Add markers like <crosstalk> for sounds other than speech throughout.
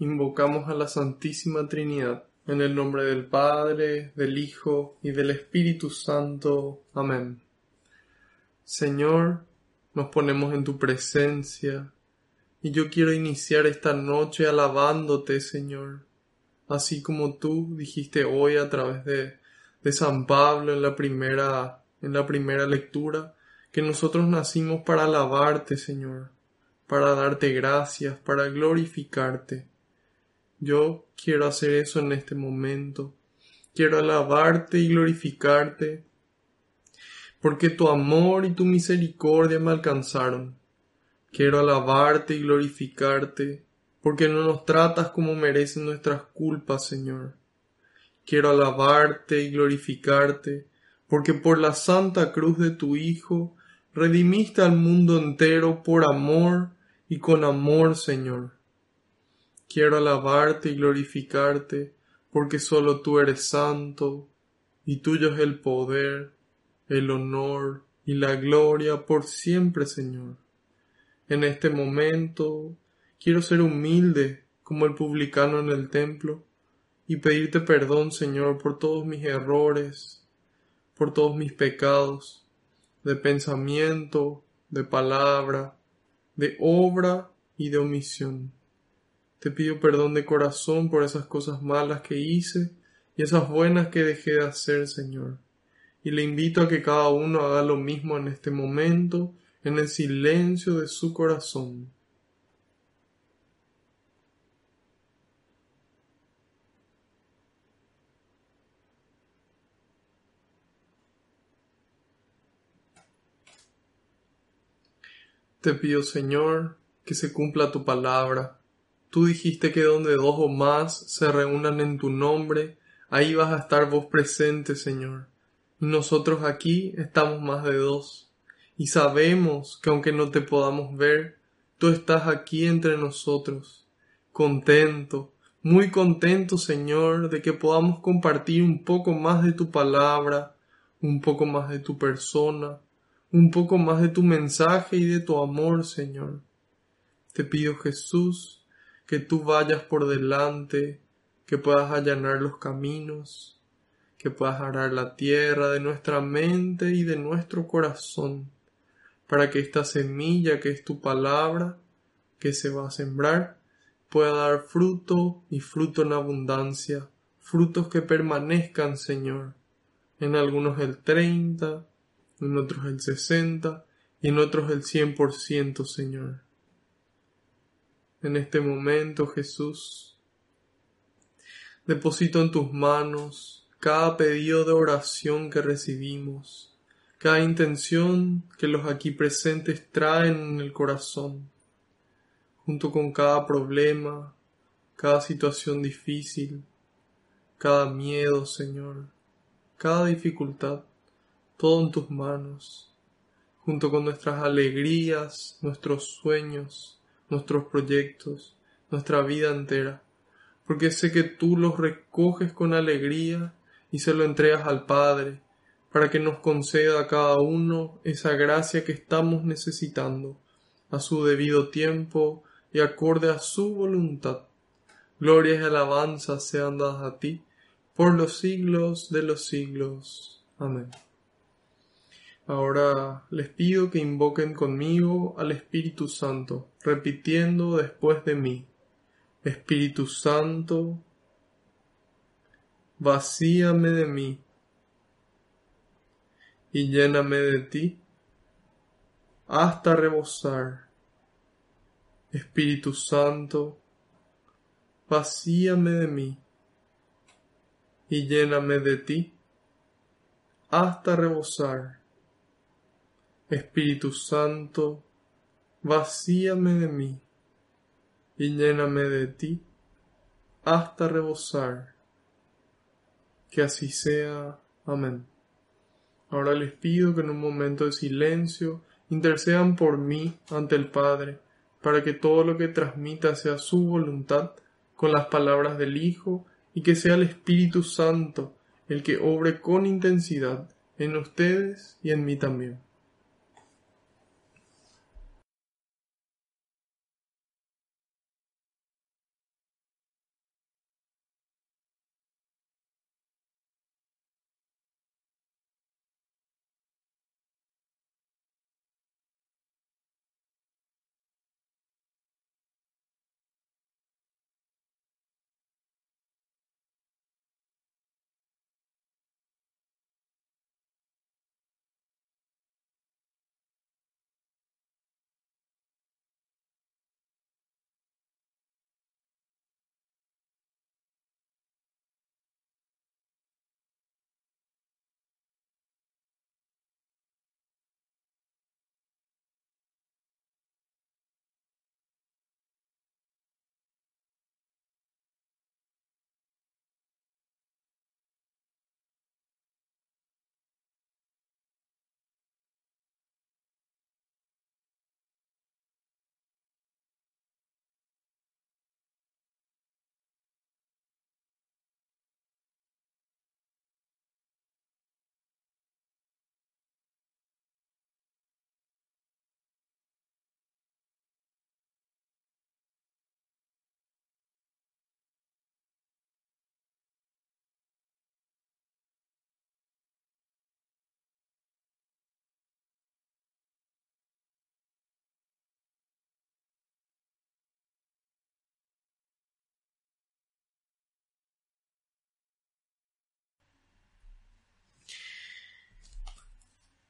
Invocamos a la Santísima Trinidad, en el nombre del Padre, del Hijo y del Espíritu Santo. Amén. Señor, nos ponemos en tu presencia, y yo quiero iniciar esta noche alabándote, Señor, así como tú dijiste hoy a través de, de San Pablo en la primera, en la primera lectura, que nosotros nacimos para alabarte, Señor, para darte gracias, para glorificarte. Yo quiero hacer eso en este momento. Quiero alabarte y glorificarte, porque tu amor y tu misericordia me alcanzaron. Quiero alabarte y glorificarte, porque no nos tratas como merecen nuestras culpas, Señor. Quiero alabarte y glorificarte, porque por la santa cruz de tu Hijo redimiste al mundo entero por amor y con amor, Señor. Quiero alabarte y glorificarte, porque solo tú eres santo, y tuyo es el poder, el honor y la gloria por siempre, Señor. En este momento quiero ser humilde como el publicano en el templo y pedirte perdón, Señor, por todos mis errores, por todos mis pecados, de pensamiento, de palabra, de obra y de omisión. Te pido perdón de corazón por esas cosas malas que hice y esas buenas que dejé de hacer, Señor. Y le invito a que cada uno haga lo mismo en este momento, en el silencio de su corazón. Te pido, Señor, que se cumpla tu palabra Tú dijiste que donde dos o más se reúnan en tu nombre, ahí vas a estar vos presente, Señor. Y nosotros aquí estamos más de dos. Y sabemos que aunque no te podamos ver, tú estás aquí entre nosotros. Contento, muy contento, Señor, de que podamos compartir un poco más de tu palabra, un poco más de tu persona, un poco más de tu mensaje y de tu amor, Señor. Te pido, Jesús, que tú vayas por delante, que puedas allanar los caminos, que puedas arar la tierra de nuestra mente y de nuestro corazón, para que esta semilla que es tu palabra, que se va a sembrar, pueda dar fruto y fruto en abundancia, frutos que permanezcan, Señor. En algunos el treinta, en otros el sesenta y en otros el cien por ciento, Señor en este momento, Jesús. Deposito en tus manos cada pedido de oración que recibimos, cada intención que los aquí presentes traen en el corazón, junto con cada problema, cada situación difícil, cada miedo, Señor, cada dificultad, todo en tus manos, junto con nuestras alegrías, nuestros sueños, nuestros proyectos, nuestra vida entera, porque sé que tú los recoges con alegría y se lo entregas al Padre, para que nos conceda a cada uno esa gracia que estamos necesitando, a su debido tiempo y acorde a su voluntad. Glorias y alabanzas sean dadas a ti, por los siglos de los siglos. Amén. Ahora les pido que invoquen conmigo al Espíritu Santo, repitiendo después de mí. Espíritu Santo, vacíame de mí y lléname de ti hasta rebosar. Espíritu Santo, vacíame de mí y lléname de ti hasta rebosar. Espíritu Santo, vacíame de mí y lléname de ti hasta rebosar. Que así sea. Amén. Ahora les pido que en un momento de silencio intercedan por mí ante el Padre, para que todo lo que transmita sea su voluntad con las palabras del Hijo y que sea el Espíritu Santo el que obre con intensidad en ustedes y en mí también.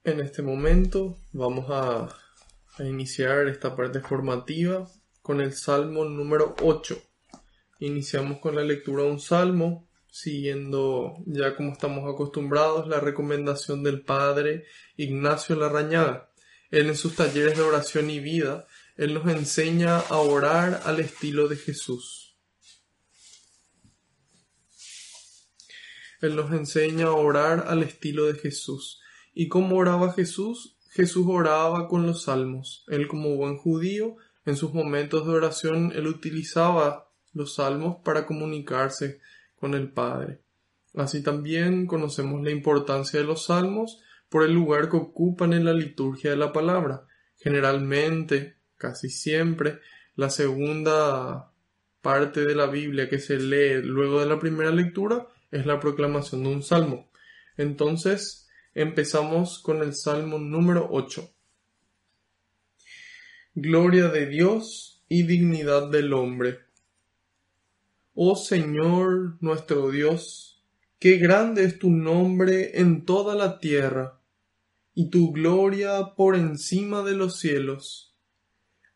En este momento vamos a, iniciar esta parte formativa con el Salmo número 8. Iniciamos con la lectura de un salmo, siguiendo ya como estamos acostumbrados la recomendación del Padre Ignacio Larrañaga. Él en sus talleres de oración y vida, él nos enseña a orar al estilo de Jesús. Él nos enseña a orar al estilo de Jesús. ¿Y cómo oraba Jesús? Jesús oraba con los salmos. Él como buen judío, en sus momentos de oración, él utilizaba los salmos para comunicarse con el Padre. Así también conocemos la importancia de los salmos por el lugar que ocupan en la liturgia de la palabra. Generalmente, casi siempre, la segunda parte de la Biblia que se lee luego de la primera lectura es la proclamación de un salmo. Entonces, Empezamos con el Salmo número 8. Gloria de Dios y dignidad del hombre. Oh Señor nuestro Dios, qué grande es tu nombre en toda la tierra, y tu gloria por encima de los cielos.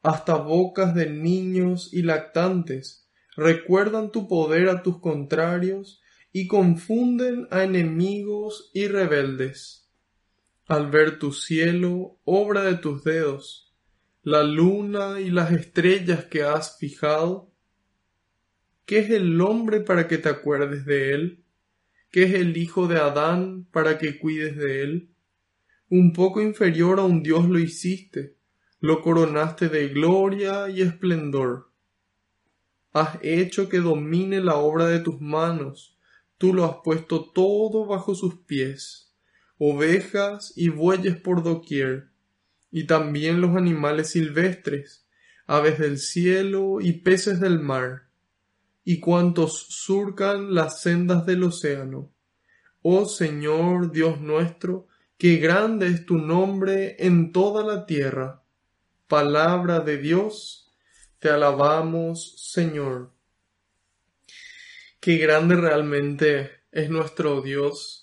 Hasta bocas de niños y lactantes recuerdan tu poder a tus contrarios y confunden a enemigos y rebeldes. Al ver tu cielo, obra de tus dedos, la luna y las estrellas que has fijado, ¿qué es el hombre para que te acuerdes de él? ¿Qué es el hijo de Adán para que cuides de él? Un poco inferior a un Dios lo hiciste, lo coronaste de gloria y esplendor. Has hecho que domine la obra de tus manos, tú lo has puesto todo bajo sus pies, ovejas y bueyes por doquier, y también los animales silvestres, aves del cielo y peces del mar, y cuantos surcan las sendas del océano. Oh Señor Dios nuestro, qué grande es tu nombre en toda la tierra. Palabra de Dios, te alabamos, Señor. Qué grande realmente es nuestro Dios,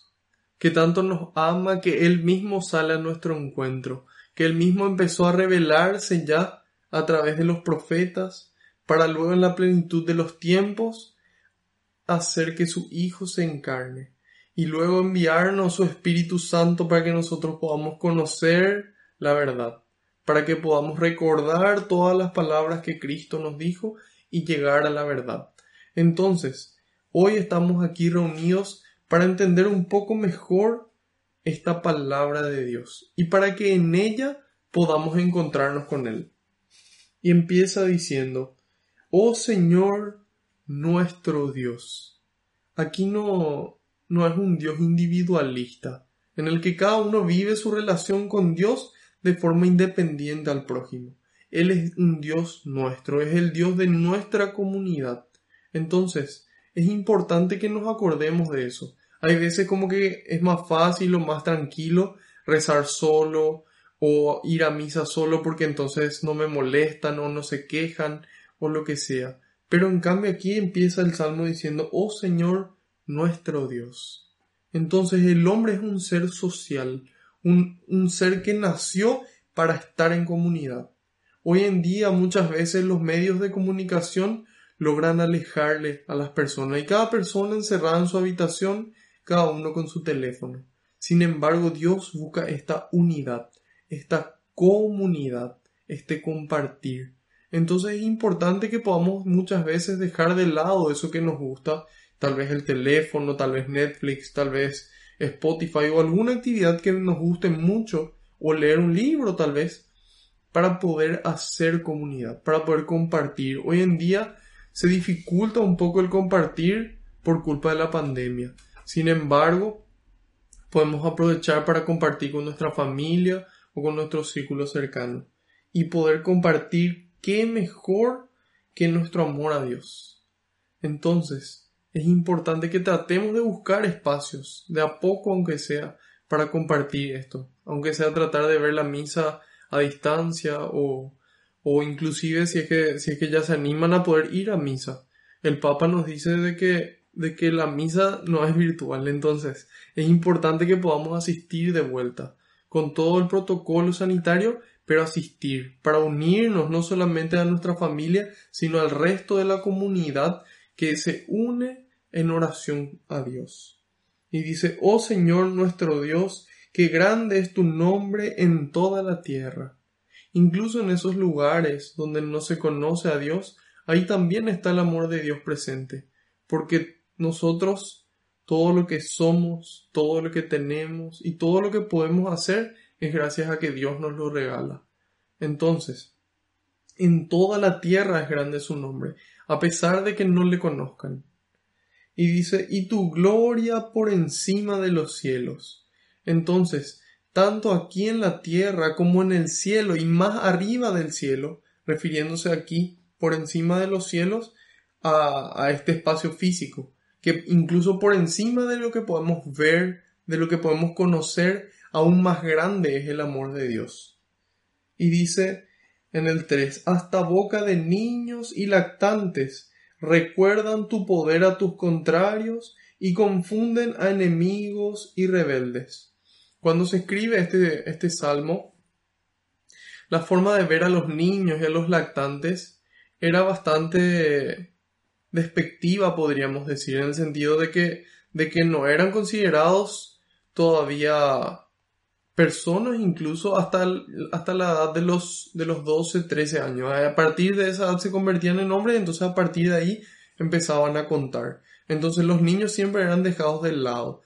que tanto nos ama que Él mismo sale a nuestro encuentro, que Él mismo empezó a revelarse ya a través de los profetas, para luego en la plenitud de los tiempos hacer que su Hijo se encarne y luego enviarnos su Espíritu Santo para que nosotros podamos conocer la verdad, para que podamos recordar todas las palabras que Cristo nos dijo y llegar a la verdad. Entonces, hoy estamos aquí reunidos para entender un poco mejor esta palabra de Dios y para que en ella podamos encontrarnos con Él. Y empieza diciendo, Oh Señor nuestro Dios. Aquí no, no es un Dios individualista, en el que cada uno vive su relación con Dios de forma independiente al prójimo. Él es un Dios nuestro, es el Dios de nuestra comunidad. Entonces, es importante que nos acordemos de eso. Hay veces como que es más fácil o más tranquilo rezar solo o ir a misa solo porque entonces no me molestan o no se quejan o lo que sea. Pero en cambio aquí empieza el salmo diciendo, oh Señor nuestro Dios. Entonces el hombre es un ser social, un, un ser que nació para estar en comunidad. Hoy en día muchas veces los medios de comunicación logran alejarle a las personas y cada persona encerrada en su habitación, cada uno con su teléfono. Sin embargo, Dios busca esta unidad, esta comunidad, este compartir. Entonces es importante que podamos muchas veces dejar de lado eso que nos gusta, tal vez el teléfono, tal vez Netflix, tal vez Spotify o alguna actividad que nos guste mucho o leer un libro tal vez para poder hacer comunidad, para poder compartir. Hoy en día se dificulta un poco el compartir por culpa de la pandemia. Sin embargo, podemos aprovechar para compartir con nuestra familia o con nuestro círculo cercano y poder compartir qué mejor que nuestro amor a Dios. Entonces, es importante que tratemos de buscar espacios, de a poco aunque sea, para compartir esto, aunque sea tratar de ver la misa a distancia o, o inclusive si es, que, si es que ya se animan a poder ir a misa. El Papa nos dice de que, de que la misa no es virtual, entonces es importante que podamos asistir de vuelta, con todo el protocolo sanitario, pero asistir, para unirnos no solamente a nuestra familia, sino al resto de la comunidad que se une en oración a Dios. Y dice, oh Señor nuestro Dios, Qué grande es tu nombre en toda la tierra. Incluso en esos lugares donde no se conoce a Dios, ahí también está el amor de Dios presente, porque nosotros todo lo que somos, todo lo que tenemos y todo lo que podemos hacer es gracias a que Dios nos lo regala. Entonces, en toda la tierra es grande su nombre, a pesar de que no le conozcan. Y dice, y tu gloria por encima de los cielos. Entonces, tanto aquí en la tierra como en el cielo y más arriba del cielo, refiriéndose aquí por encima de los cielos a, a este espacio físico, que incluso por encima de lo que podemos ver, de lo que podemos conocer, aún más grande es el amor de Dios. Y dice en el 3, hasta boca de niños y lactantes recuerdan tu poder a tus contrarios y confunden a enemigos y rebeldes. Cuando se escribe este, este salmo, la forma de ver a los niños y a los lactantes era bastante despectiva, podríamos decir, en el sentido de que, de que no eran considerados todavía personas incluso hasta, hasta la edad de los, de los 12, 13 años. A partir de esa edad se convertían en hombres entonces a partir de ahí empezaban a contar. Entonces los niños siempre eran dejados de lado.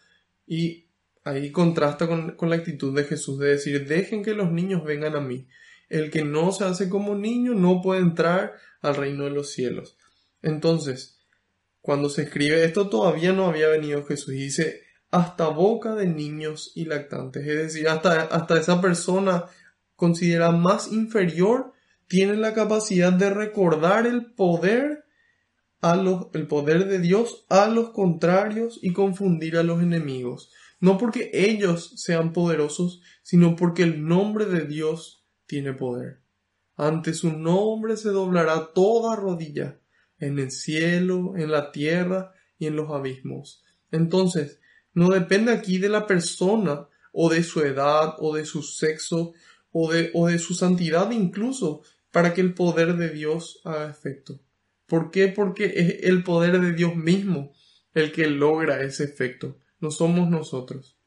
Y ahí contrasta con, la actitud de Jesús de decir, dejen que los niños vengan a mí. El que no se hace como niño no puede entrar al reino de los cielos. Entonces, cuando se escribe esto todavía no había venido Jesús y dice, hasta boca de niños y lactantes. Es decir, hasta, hasta esa persona considerada más inferior tiene la capacidad de recordar el poder a los, el poder de Dios a los contrarios y confundir a los enemigos no porque ellos sean poderosos, sino porque el nombre de Dios tiene poder. Ante su nombre se doblará toda rodilla, en el cielo, en la tierra y en los abismos. Entonces, no depende aquí de la persona, o de su edad, o de su sexo, o de, o de su santidad incluso, para que el poder de Dios haga efecto. ¿Por qué? Porque es el poder de Dios mismo el que logra ese efecto no somos nosotros.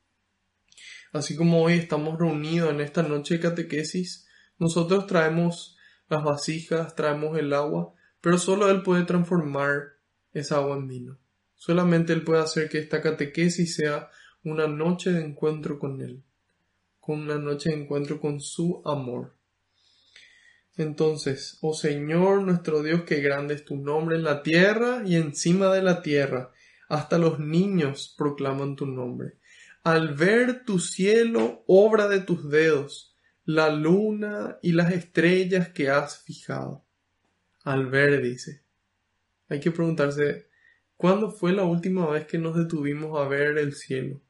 Así como hoy estamos reunidos en esta noche de catequesis, nosotros traemos las vasijas, traemos el agua, pero solo Él puede transformar esa agua en vino. Solamente Él puede hacer que esta catequesis sea una noche de encuentro con Él, con una noche de encuentro con su amor. Entonces, oh Señor nuestro Dios, qué grande es tu nombre en la tierra y encima de la tierra, hasta los niños proclaman tu nombre. Al ver tu cielo, obra de tus dedos, la luna y las estrellas que has fijado. Al ver, dice. Hay que preguntarse, ¿cuándo fue la última vez que nos detuvimos a ver el cielo?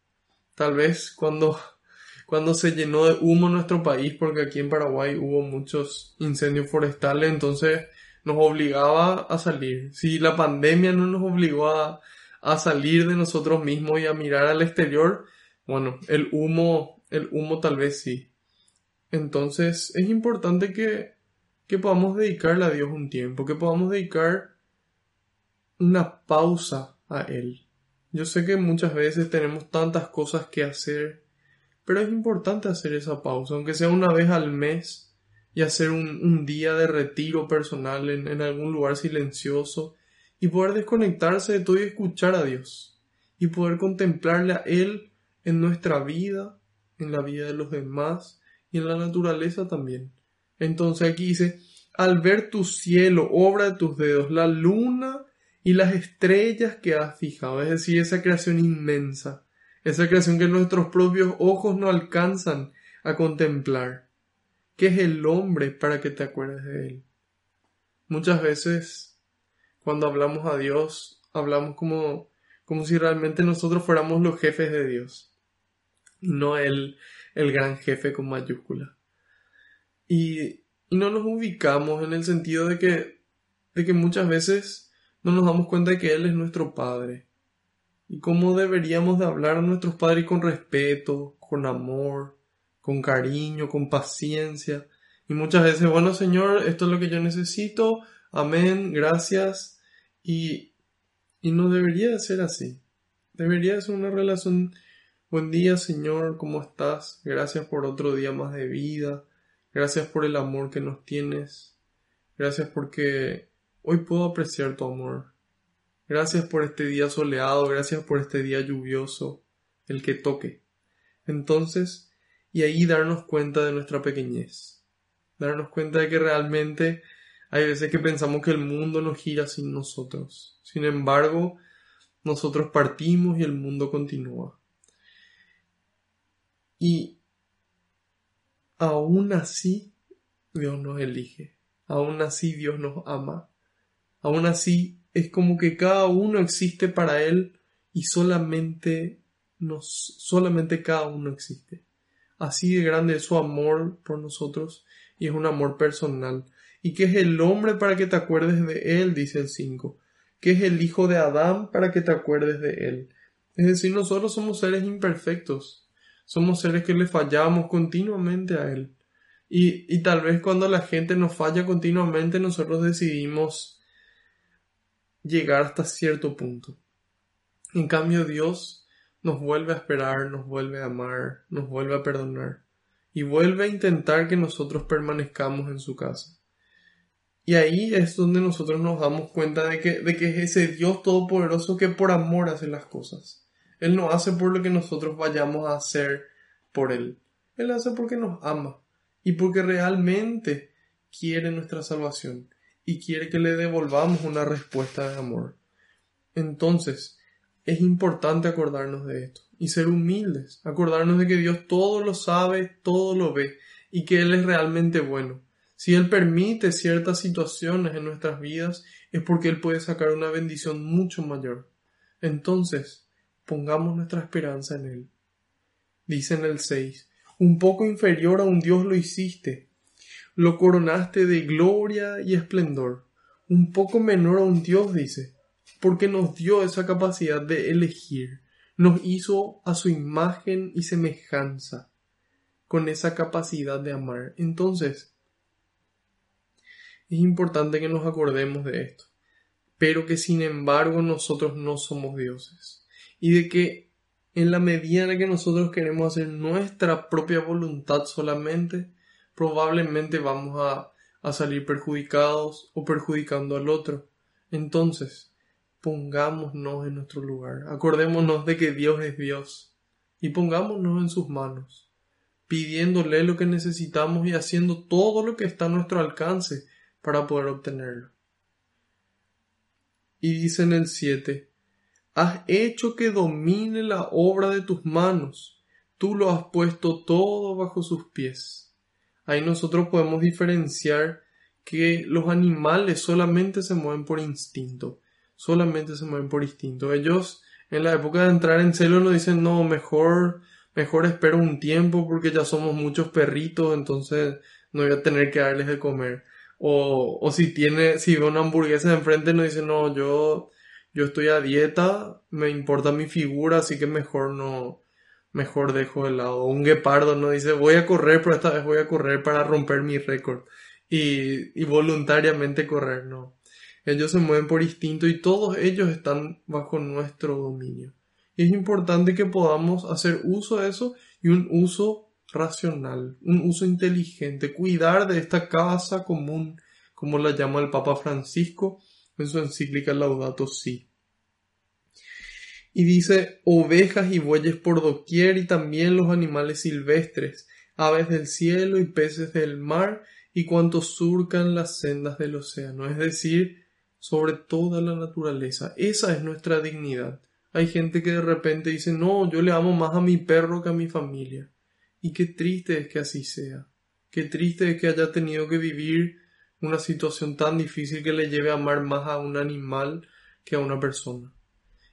Tal vez cuando, <laughs> cuando se llenó de humo nuestro país, porque aquí en Paraguay hubo muchos incendios forestales, entonces nos obligaba a salir. Si la pandemia no nos obligó a, a salir de nosotros mismos y a mirar al exterior, bueno, el humo, el humo tal vez sí. Entonces es importante que, que podamos dedicarle a Dios un tiempo, que podamos dedicar una pausa a Él. Yo sé que muchas veces tenemos tantas cosas que hacer, pero es importante hacer esa pausa, aunque sea una vez al mes, y hacer un, día de retiro personal en, en algún lugar silencioso, y poder desconectarse de todo y escuchar a Dios, y poder contemplarle a Él en nuestra vida, en la vida de los demás, y en la naturaleza también. Entonces aquí dice, al ver tu cielo, obra de tus dedos, la luna y las estrellas que has fijado, es decir, esa creación inmensa, esa creación que nuestros propios ojos no alcanzan a contemplar. ¿Qué es el hombre para que te acuerdes de él? Muchas veces, cuando hablamos a Dios, hablamos como, como si realmente nosotros fuéramos los jefes de Dios, no el, el gran jefe con mayúscula. Y, y no nos ubicamos en el sentido de que, de que muchas veces no nos damos cuenta de que Él es nuestro Padre. Y cómo deberíamos de hablar a nuestros padres con respeto, con amor, con cariño, con paciencia. Y muchas veces, bueno Señor, esto es lo que yo necesito, amén, gracias. Y, y no debería de ser así. Debería ser una relación Buen día, Señor, ¿cómo estás? Gracias por otro día más de vida. Gracias por el amor que nos tienes. Gracias porque hoy puedo apreciar tu amor. Gracias por este día soleado, gracias por este día lluvioso, el que toque. Entonces, y ahí darnos cuenta de nuestra pequeñez. Darnos cuenta de que realmente hay veces que pensamos que el mundo nos gira sin nosotros. Sin embargo, nosotros partimos y el mundo continúa. Y aún así Dios nos elige, aún así Dios nos ama, aún así es como que cada uno existe para Él y solamente nos, solamente cada uno existe. Así de grande es su amor por nosotros y es un amor personal. ¿Y qué es el hombre para que te acuerdes de él? dice el 5. ¿Qué es el hijo de Adán para que te acuerdes de él? Es decir, nosotros somos seres imperfectos somos seres que le fallamos continuamente a Él. Y, y tal vez cuando la gente nos falla continuamente, nosotros decidimos llegar hasta cierto punto. En cambio, Dios nos vuelve a esperar, nos vuelve a amar, nos vuelve a perdonar y vuelve a intentar que nosotros permanezcamos en su casa. Y ahí es donde nosotros nos damos cuenta de que, de que es ese Dios todopoderoso que por amor hace las cosas. Él no hace por lo que nosotros vayamos a hacer por Él. Él hace porque nos ama y porque realmente quiere nuestra salvación y quiere que le devolvamos una respuesta de amor. Entonces, es importante acordarnos de esto y ser humildes, acordarnos de que Dios todo lo sabe, todo lo ve y que Él es realmente bueno. Si Él permite ciertas situaciones en nuestras vidas es porque Él puede sacar una bendición mucho mayor. Entonces, pongamos nuestra esperanza en Él. Dice en el 6, un poco inferior a un Dios lo hiciste, lo coronaste de gloria y esplendor, un poco menor a un Dios, dice, porque nos dio esa capacidad de elegir, nos hizo a su imagen y semejanza, con esa capacidad de amar. Entonces, es importante que nos acordemos de esto, pero que sin embargo nosotros no somos dioses y de que en la medida en que nosotros queremos hacer nuestra propia voluntad solamente, probablemente vamos a, a salir perjudicados o perjudicando al otro. Entonces, pongámonos en nuestro lugar, acordémonos de que Dios es Dios y pongámonos en sus manos, pidiéndole lo que necesitamos y haciendo todo lo que está a nuestro alcance para poder obtenerlo. Y dice en el 7, Has hecho que domine la obra de tus manos, tú lo has puesto todo bajo sus pies. Ahí nosotros podemos diferenciar que los animales solamente se mueven por instinto, solamente se mueven por instinto. Ellos en la época de entrar en celo nos dicen no, mejor, mejor espero un tiempo porque ya somos muchos perritos, entonces no voy a tener que darles de comer. O, o si tiene, si ve una hamburguesa de enfrente nos dice no, yo, yo estoy a dieta, me importa mi figura, así que mejor no, mejor dejo de lado. Un guepardo no dice voy a correr, pero esta vez voy a correr para romper mi récord. Y, y voluntariamente correr, no. Ellos se mueven por instinto y todos ellos están bajo nuestro dominio. Y es importante que podamos hacer uso de eso y un uso racional, un uso inteligente, cuidar de esta casa común, como la llama el Papa Francisco en su encíclica Laudato Si. Y dice ovejas y bueyes por doquier y también los animales silvestres, aves del cielo y peces del mar y cuantos surcan las sendas del océano, es decir, sobre toda la naturaleza. Esa es nuestra dignidad. Hay gente que de repente dice, no, yo le amo más a mi perro que a mi familia. Y qué triste es que así sea. Qué triste es que haya tenido que vivir una situación tan difícil que le lleve a amar más a un animal que a una persona.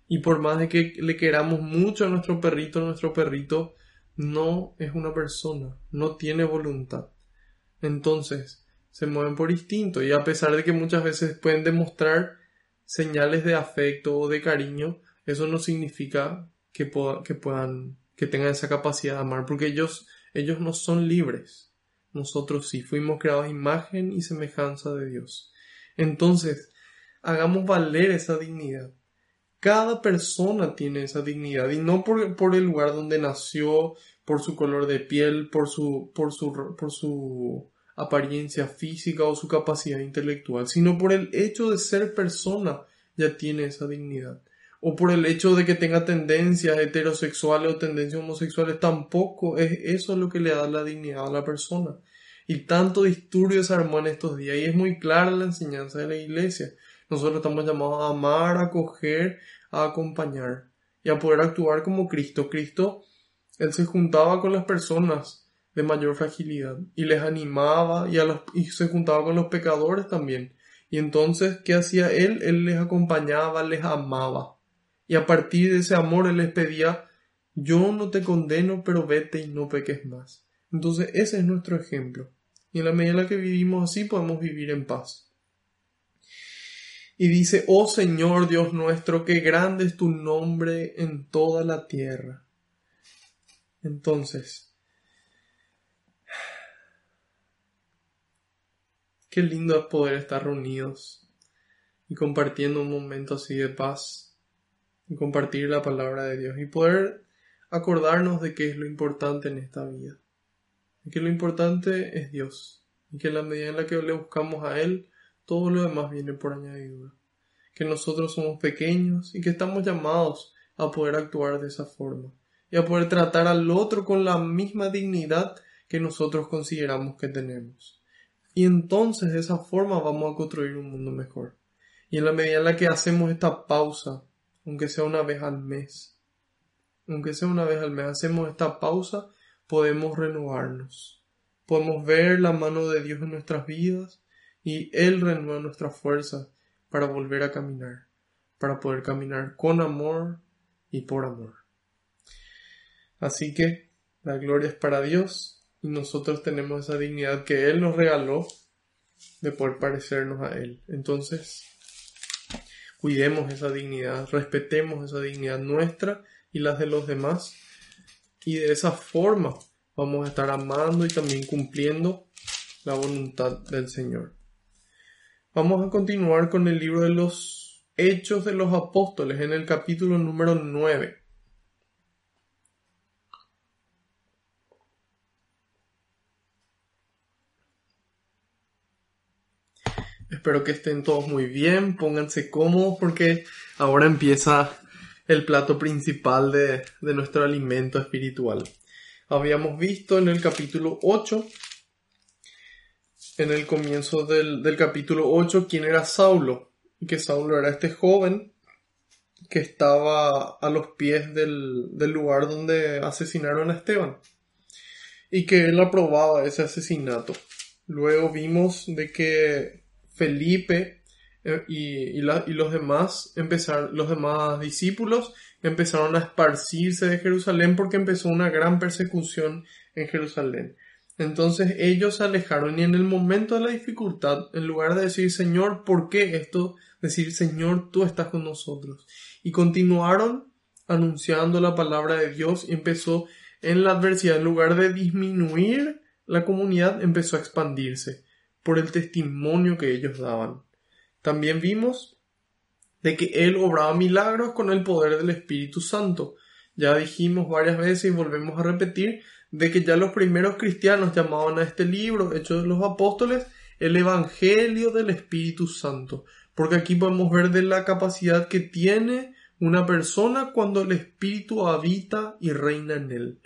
Y por más de que le queramos mucho a nuestro perrito, nuestro perrito no es una persona, no tiene voluntad. Entonces, se mueven por instinto y a pesar de que muchas veces pueden demostrar señales de afecto o de cariño, eso no significa que, puedan, que tengan esa capacidad de amar, porque ellos, ellos no son libres. Nosotros sí fuimos creados imagen y semejanza de Dios. Entonces, hagamos valer esa dignidad. Cada persona tiene esa dignidad y no por, por el lugar donde nació, por su color de piel, por su, por su, por su apariencia física o su capacidad intelectual, sino por el hecho de ser persona ya tiene esa dignidad. O por el hecho de que tenga tendencias heterosexuales o tendencias homosexuales, tampoco es eso lo que le da la dignidad a la persona. Y tanto disturbio se armó en estos días y es muy clara la enseñanza de la iglesia. Nosotros estamos llamados a amar, a acoger, a acompañar y a poder actuar como Cristo. Cristo, Él se juntaba con las personas de mayor fragilidad y les animaba y, a los, y se juntaba con los pecadores también. Y entonces, ¿qué hacía él? Él les acompañaba, les amaba. Y a partir de ese amor, él les pedía, yo no te condeno, pero vete y no peques más. Entonces, ese es nuestro ejemplo. Y en la medida en la que vivimos así, podemos vivir en paz. Y dice, oh Señor Dios nuestro, qué grande es tu nombre en toda la tierra. Entonces, Qué lindo es poder estar reunidos y compartiendo un momento así de paz y compartir la palabra de Dios y poder acordarnos de qué es lo importante en esta vida. Que lo importante es Dios y que en la medida en la que le buscamos a Él, todo lo demás viene por añadidura. Que nosotros somos pequeños y que estamos llamados a poder actuar de esa forma y a poder tratar al otro con la misma dignidad que nosotros consideramos que tenemos. Y entonces de esa forma vamos a construir un mundo mejor. Y en la medida en la que hacemos esta pausa, aunque sea una vez al mes, aunque sea una vez al mes, hacemos esta pausa, podemos renovarnos. Podemos ver la mano de Dios en nuestras vidas y Él renueva nuestras fuerzas para volver a caminar, para poder caminar con amor y por amor. Así que la gloria es para Dios y nosotros tenemos esa dignidad que Él nos regaló de poder parecernos a Él. Entonces, cuidemos esa dignidad, respetemos esa dignidad nuestra y las de los demás. Y de esa forma vamos a estar amando y también cumpliendo la voluntad del Señor. Vamos a continuar con el libro de los Hechos de los Apóstoles en el capítulo número 9. Espero que estén todos muy bien, pónganse cómodos porque ahora empieza el plato principal de, nuestro alimento espiritual. Habíamos visto en el capítulo 8, en el comienzo del, capítulo 8, quién era Saulo. Y que Saulo era este joven que estaba a los pies del, del lugar donde asesinaron a Esteban. Y que él aprobaba ese asesinato. Luego vimos de que Felipe eh, y, los demás empezaron, los demás discípulos empezaron a esparcirse de Jerusalén porque empezó una gran persecución en Jerusalén. Entonces ellos se alejaron y en el momento de la dificultad, en lugar de decir Señor, ¿por qué esto? Decir Señor, tú estás con nosotros. Y continuaron anunciando la palabra de Dios y empezó en la adversidad, en lugar de disminuir la comunidad empezó a expandirse por el testimonio que ellos daban. También vimos de que Él obraba milagros con el poder del Espíritu Santo. Ya dijimos varias veces y volvemos a repetir de que ya los primeros cristianos llamaban a este libro, Hechos de los Apóstoles, el Evangelio del Espíritu Santo, porque aquí podemos ver de la capacidad que tiene una persona cuando el Espíritu habita y reina en él.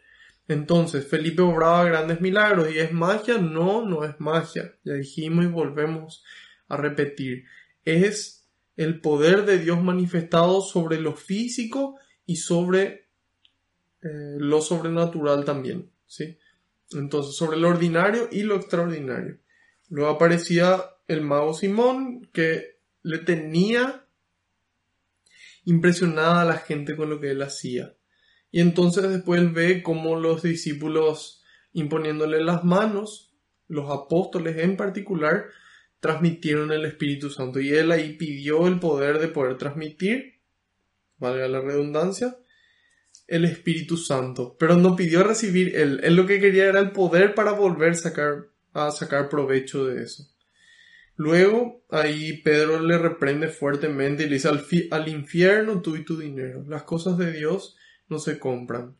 Entonces, Felipe obraba grandes milagros y es magia, no, no es magia. Ya dijimos y volvemos a repetir. Es el poder de Dios manifestado sobre lo físico y sobre eh, lo sobrenatural también, ¿sí? Entonces, sobre lo ordinario y lo extraordinario. Luego aparecía el mago Simón que le tenía impresionada a la gente con lo que él hacía. Y entonces después él ve cómo los discípulos imponiéndole las manos, los apóstoles en particular, transmitieron el Espíritu Santo. Y él ahí pidió el poder de poder transmitir, valga la redundancia, el Espíritu Santo. Pero no pidió recibir él. Él lo que quería era el poder para volver sacar, a sacar provecho de eso. Luego ahí Pedro le reprende fuertemente y le dice al, al infierno tú y tu dinero. Las cosas de Dios no se compran.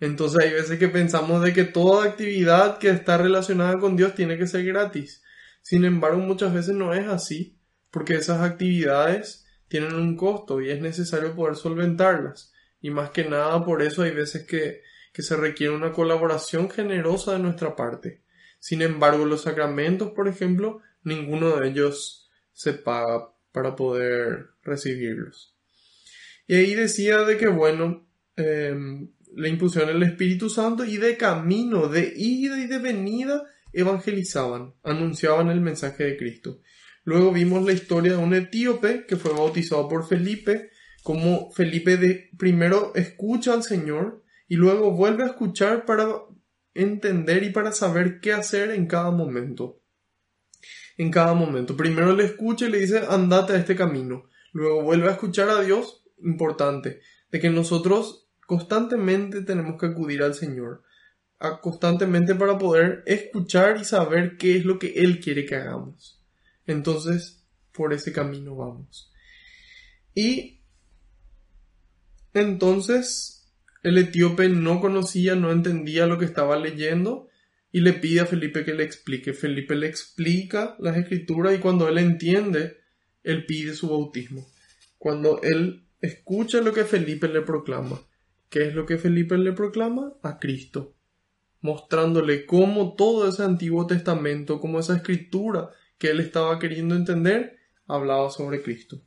Entonces hay veces que pensamos de que toda actividad que está relacionada con Dios tiene que ser gratis. Sin embargo, muchas veces no es así, porque esas actividades tienen un costo y es necesario poder solventarlas. Y más que nada por eso hay veces que, que se requiere una colaboración generosa de nuestra parte. Sin embargo, los sacramentos, por ejemplo, ninguno de ellos se paga para poder recibirlos. Y ahí decía de que, bueno, Em, le impusieron el Espíritu Santo y de camino, de ida y de venida, evangelizaban, anunciaban el mensaje de Cristo. Luego vimos la historia de un etíope que fue bautizado por Felipe, como Felipe de, primero escucha al Señor y luego vuelve a escuchar para entender y para saber qué hacer en cada momento. En cada momento. Primero le escucha y le dice, andate a este camino. Luego vuelve a escuchar a Dios, importante, de que nosotros constantemente tenemos que acudir al Señor, constantemente para poder escuchar y saber qué es lo que Él quiere que hagamos. Entonces, por ese camino vamos. Y entonces el etíope no conocía, no entendía lo que estaba leyendo y le pide a Felipe que le explique. Felipe le explica las escrituras y cuando él entiende, él pide su bautismo. Cuando él escucha lo que Felipe le proclama, ¿Qué es lo que Felipe le proclama? A Cristo, mostrándole cómo todo ese Antiguo Testamento, como esa escritura que él estaba queriendo entender, hablaba sobre Cristo.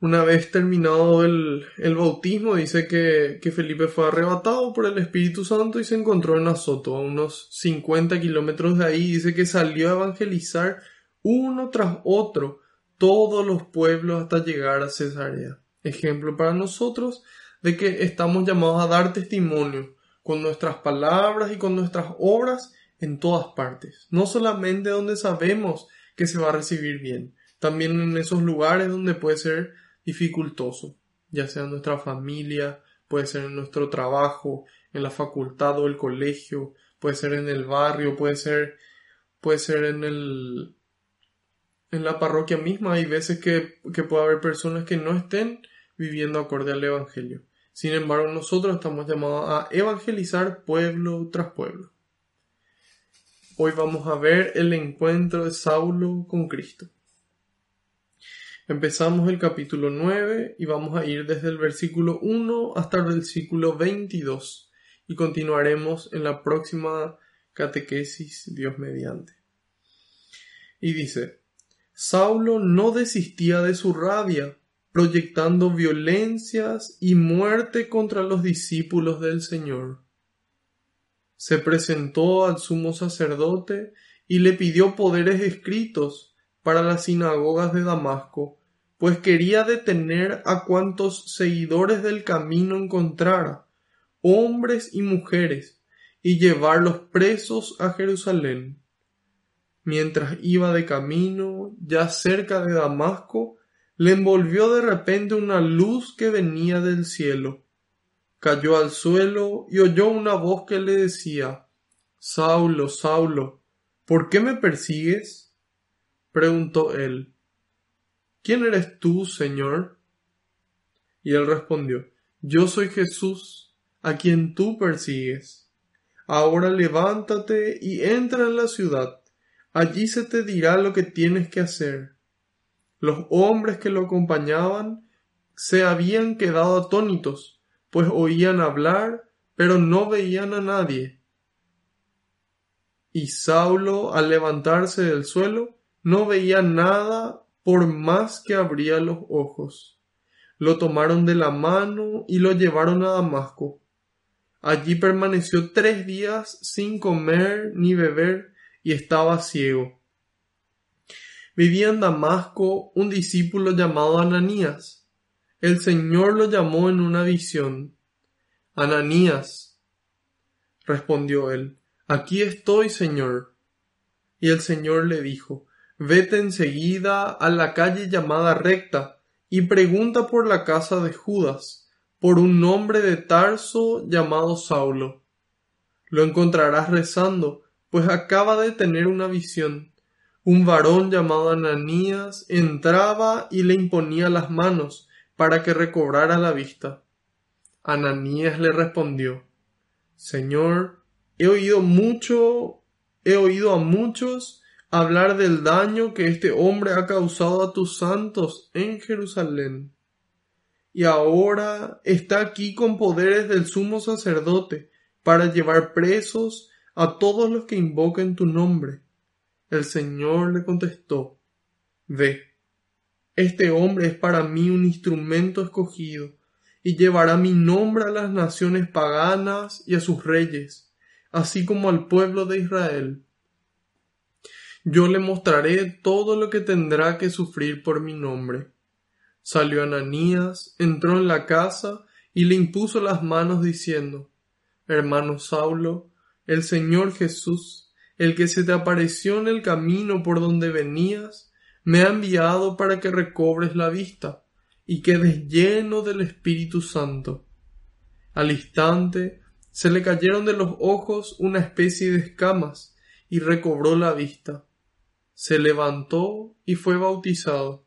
Una vez terminado el, bautismo, dice que, que, Felipe fue arrebatado por el Espíritu Santo y se encontró en Azoto, a unos 50 kilómetros de ahí. Dice que salió a evangelizar uno tras otro todos los pueblos hasta llegar a Cesarea ejemplo para nosotros de que estamos llamados a dar testimonio con nuestras palabras y con nuestras obras en todas partes, no solamente donde sabemos que se va a recibir bien, también en esos lugares donde puede ser dificultoso, ya sea en nuestra familia, puede ser en nuestro trabajo, en la facultad o el colegio, puede ser en el barrio, puede ser puede ser en el en la parroquia misma. Hay veces que, que puede haber personas que no estén viviendo acorde al Evangelio. Sin embargo, nosotros estamos llamados a evangelizar pueblo tras pueblo. Hoy vamos a ver el encuentro de Saulo con Cristo. Empezamos el capítulo 9 y vamos a ir desde el versículo 1 hasta el versículo 22 y continuaremos en la próxima catequesis Dios mediante. Y dice, Saulo no desistía de su rabia, proyectando violencias y muerte contra los discípulos del Señor. Se presentó al sumo sacerdote y le pidió poderes escritos para las sinagogas de Damasco, pues quería detener a cuantos seguidores del camino encontrara, hombres y mujeres, y llevarlos presos a Jerusalén. Mientras iba de camino, ya cerca de Damasco, le envolvió de repente una luz que venía del cielo. Cayó al suelo y oyó una voz que le decía Saulo, Saulo, ¿por qué me persigues? preguntó él, ¿Quién eres tú, Señor? Y él respondió, Yo soy Jesús, a quien tú persigues. Ahora levántate y entra en la ciudad. Allí se te dirá lo que tienes que hacer. Los hombres que lo acompañaban se habían quedado atónitos, pues oían hablar, pero no veían a nadie. Y Saulo, al levantarse del suelo, no veía nada por más que abría los ojos. Lo tomaron de la mano y lo llevaron a Damasco. Allí permaneció tres días sin comer ni beber y estaba ciego. Vivía en Damasco un discípulo llamado Ananías. El Señor lo llamó en una visión. Ananías, respondió él, aquí estoy, Señor. Y el Señor le dijo, Vete enseguida a la calle llamada recta y pregunta por la casa de Judas, por un hombre de Tarso llamado Saulo. Lo encontrarás rezando, pues acaba de tener una visión. Un varón llamado Ananías entraba y le imponía las manos para que recobrara la vista. Ananías le respondió Señor, he oído mucho, he oído a muchos hablar del daño que este hombre ha causado a tus santos en Jerusalén. Y ahora está aquí con poderes del sumo sacerdote para llevar presos a todos los que invoquen tu nombre. El Señor le contestó, Ve, este hombre es para mí un instrumento escogido, y llevará mi nombre a las naciones paganas y a sus reyes, así como al pueblo de Israel yo le mostraré todo lo que tendrá que sufrir por mi nombre. Salió Ananías, entró en la casa y le impuso las manos diciendo, Hermano Saulo, el Señor Jesús, el que se te apareció en el camino por donde venías, me ha enviado para que recobres la vista y quedes lleno del Espíritu Santo. Al instante se le cayeron de los ojos una especie de escamas y recobró la vista se levantó y fue bautizado.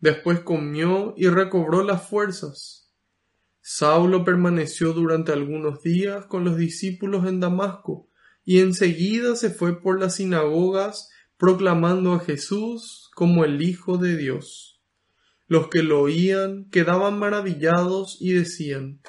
Después comió y recobró las fuerzas. Saulo permaneció durante algunos días con los discípulos en Damasco y enseguida se fue por las sinagogas proclamando a Jesús como el Hijo de Dios. Los que lo oían quedaban maravillados y decían,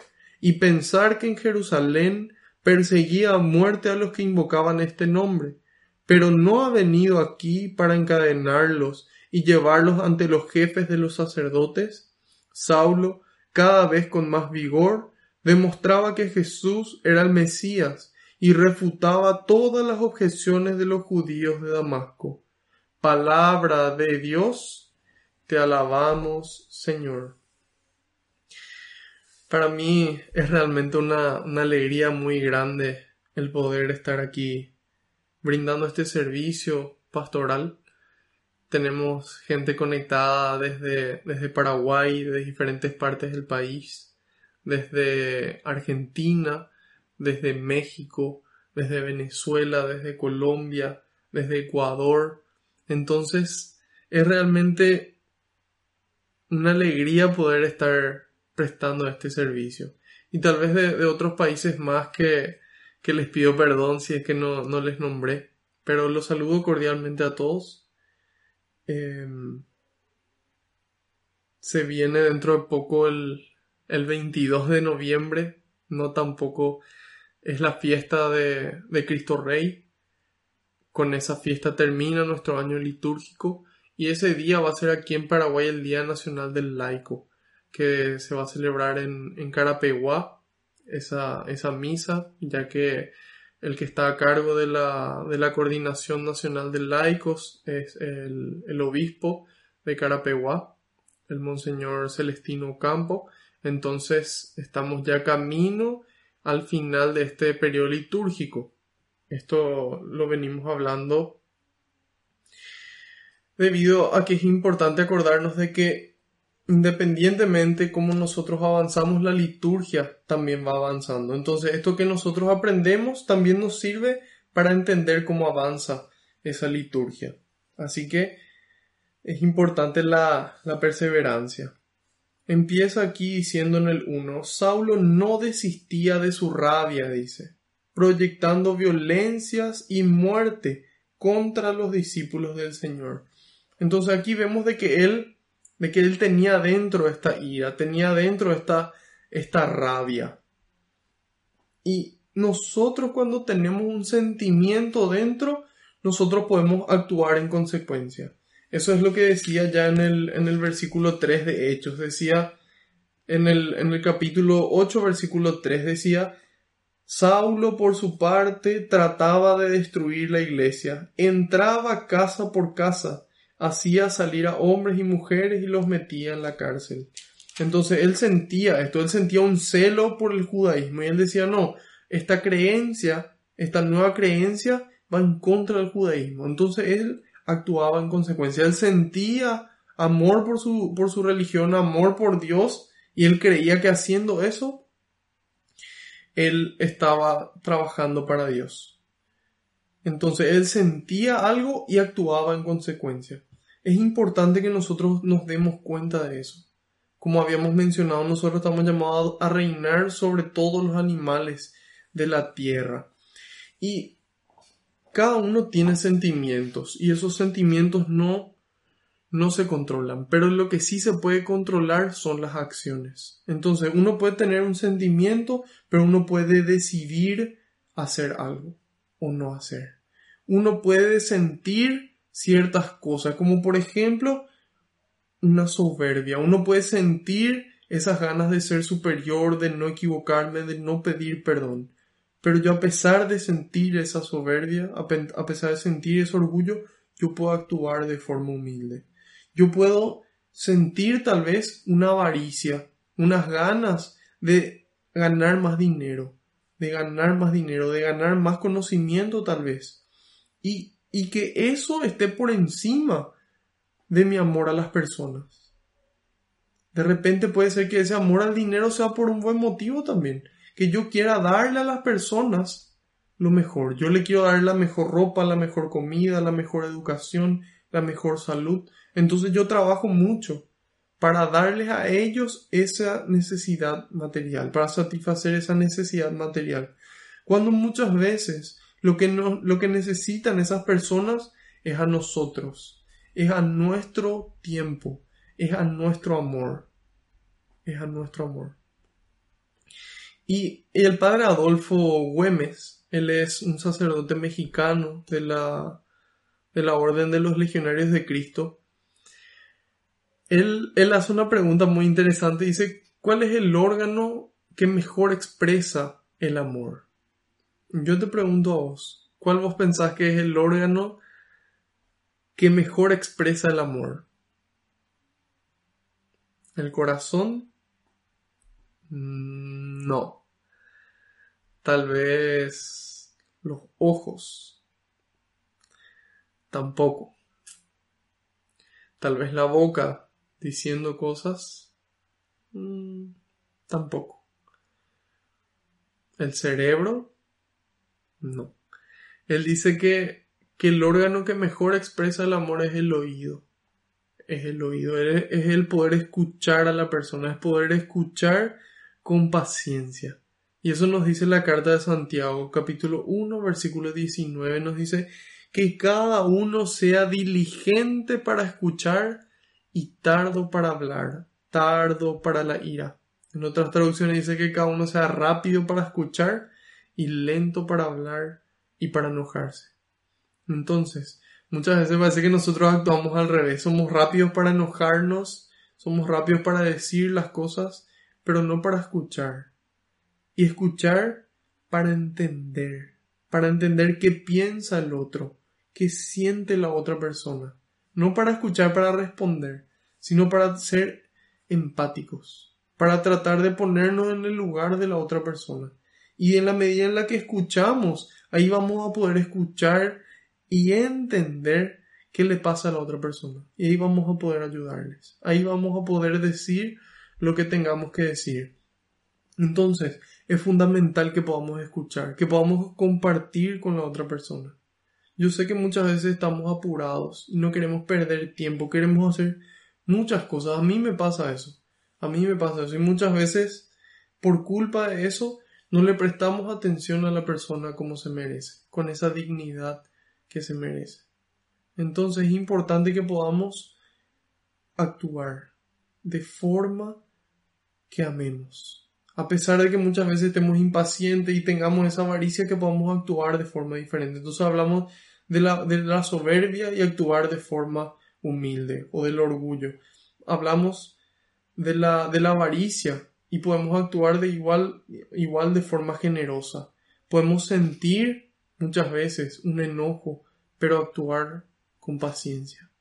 y pensar que en Jerusalén perseguía a muerte a los que invocaban este nombre pero no ha venido aquí para encadenarlos y llevarlos ante los jefes de los sacerdotes. Saulo, cada vez con más vigor, demostraba que Jesús era el Mesías y refutaba todas las objeciones de los judíos de Damasco. Palabra de Dios, te alabamos, Señor. Para mí es realmente una, una alegría muy grande el poder estar aquí brindando este servicio pastoral. Tenemos gente conectada desde, desde Paraguay, de diferentes partes del país, desde Argentina, desde México, desde Venezuela, desde Colombia, desde Ecuador. Entonces es realmente una alegría poder estar prestando este servicio. Y tal vez de otros países más que, que les pido perdón si es que no, no les nombré. pero los saludo cordialmente a todos. Em, se viene dentro de poco el, el 22 de noviembre, no tampoco es la fiesta de, de Cristo Rey. Con esa fiesta termina nuestro año litúrgico y ese día va a ser aquí en Paraguay el Día Nacional del Laico, que se va a celebrar en, en Carapeguá, esa, esa misa, ya que el que está a cargo de la, de la Coordinación Nacional de Laicos es el, el obispo de Carapeguá, el Monseñor Celestino Campo. Entonces estamos ya camino al final de este periodo litúrgico. Esto lo venimos hablando debido a que es importante acordarnos de que independientemente como nosotros avanzamos, la liturgia también va avanzando. Entonces, esto que nosotros aprendemos también nos sirve para entender cómo avanza esa liturgia. Así que es importante la, la perseverancia. Empieza aquí diciendo en el 1, Saulo no desistía de su rabia, dice, proyectando violencias y muerte contra los discípulos del Señor. Entonces aquí vemos de que él, de que él tenía dentro esta ira, tenía dentro esta, esta rabia. Y nosotros cuando tenemos un sentimiento dentro, nosotros podemos actuar en consecuencia. Eso es lo que decía ya en el, en el versículo 3 de Hechos. Decía en el, en el capítulo 8, versículo 3, decía, Saulo por su parte trataba de destruir la iglesia, entraba casa por casa, hacía salir a hombres y mujeres y los metía en la cárcel. Entonces él sentía esto, él sentía un celo por el judaísmo y él decía, no, esta creencia, esta nueva creencia va en contra del judaísmo. Entonces él actuaba en consecuencia. Él sentía amor por su, por su religión, amor por Dios, y él creía que haciendo eso, él estaba trabajando para Dios. Entonces él sentía algo y actuaba en consecuencia. Es importante que nosotros nos demos cuenta de eso. Como habíamos mencionado, nosotros estamos llamados a reinar sobre todos los animales de la tierra. Y cada uno tiene sentimientos y esos sentimientos no no se controlan, pero lo que sí se puede controlar son las acciones. Entonces, uno puede tener un sentimiento, pero uno puede decidir hacer algo o no hacer. Uno puede sentir ciertas cosas, como por ejemplo una soberbia. Uno puede sentir esas ganas de ser superior, de no equivocarme, de no pedir perdón. Pero yo a pesar de sentir esa soberbia, a pesar de sentir ese orgullo, yo puedo actuar de forma humilde. Yo puedo sentir tal vez una avaricia, unas ganas de ganar más dinero, de ganar más dinero, de ganar más conocimiento tal vez. Y, y que eso esté por encima de mi amor a las personas. De repente puede ser que ese amor al dinero sea por un buen motivo también que yo quiera darle a las personas lo mejor. Yo le quiero dar la mejor ropa, la mejor comida, la mejor educación, la mejor salud. Entonces yo trabajo mucho para darles a ellos esa necesidad material, para satisfacer esa necesidad material. Cuando muchas veces lo que, no, lo que necesitan esas personas es a nosotros, es a nuestro tiempo, es a nuestro amor, es a nuestro amor. Y el padre Adolfo Güemes, él es un sacerdote mexicano de la, de la Orden de los Legionarios de Cristo. Él, él hace una pregunta muy interesante. Dice, ¿cuál es el órgano que mejor expresa el amor? Yo te pregunto a vos, ¿cuál vos pensás que es el órgano que mejor expresa el amor? ¿El corazón? Mm, no. Tal vez los ojos. Tampoco. Tal vez la boca diciendo cosas. Mm, tampoco. El cerebro. No. Él dice que, que el órgano que mejor expresa el amor es el oído es el oído, es el poder escuchar a la persona, es poder escuchar con paciencia. Y eso nos dice la carta de Santiago, capítulo 1, versículo 19, nos dice que cada uno sea diligente para escuchar y tardo para hablar, tardo para la ira. En otras traducciones dice que cada uno sea rápido para escuchar y lento para hablar y para enojarse. Entonces, muchas veces parece que nosotros actuamos al revés, somos rápidos para enojarnos, somos rápidos para decir las cosas, pero no para escuchar. Y escuchar para entender, para entender qué piensa el otro, qué siente la otra persona. No para escuchar para responder, sino para ser empáticos, para tratar de ponernos en el lugar de la otra persona. Y en la medida en la que escuchamos, ahí vamos a poder escuchar y entender qué le pasa a la otra persona. Y ahí vamos a poder ayudarles. Ahí vamos a poder decir lo que tengamos que decir. Entonces, es fundamental que podamos escuchar, que podamos compartir con la otra persona. Yo sé que muchas veces estamos apurados y no queremos perder tiempo, queremos hacer muchas cosas. A mí me pasa eso. A mí me pasa eso. Y muchas veces, por culpa de eso, no le prestamos atención a la persona como se merece, con esa dignidad que se merece. Entonces es importante que podamos actuar de forma que amemos. A pesar de que muchas veces estemos impacientes y tengamos esa avaricia, que podamos actuar de forma diferente. Entonces hablamos de la, de la soberbia y actuar de forma humilde o del orgullo. Hablamos de la, de la avaricia y podemos actuar de igual, igual de forma generosa. Podemos sentir muchas veces un enojo, pero actuar con paciencia.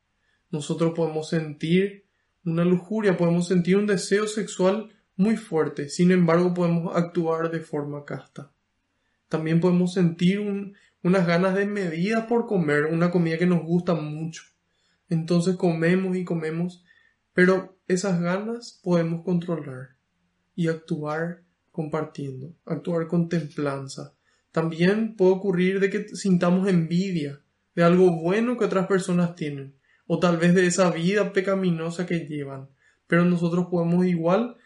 Nosotros podemos sentir una lujuria, podemos sentir un deseo sexual muy fuerte, sin embargo podemos actuar de forma casta. También podemos sentir unas ganas de medida por comer, una comida que nos gusta mucho. Entonces comemos y comemos, pero esas ganas podemos controlar y actuar compartiendo, actuar con templanza. También puede ocurrir de que sintamos envidia de algo bueno que otras personas tienen, o tal vez de esa vida pecaminosa que llevan. Pero nosotros podemos igual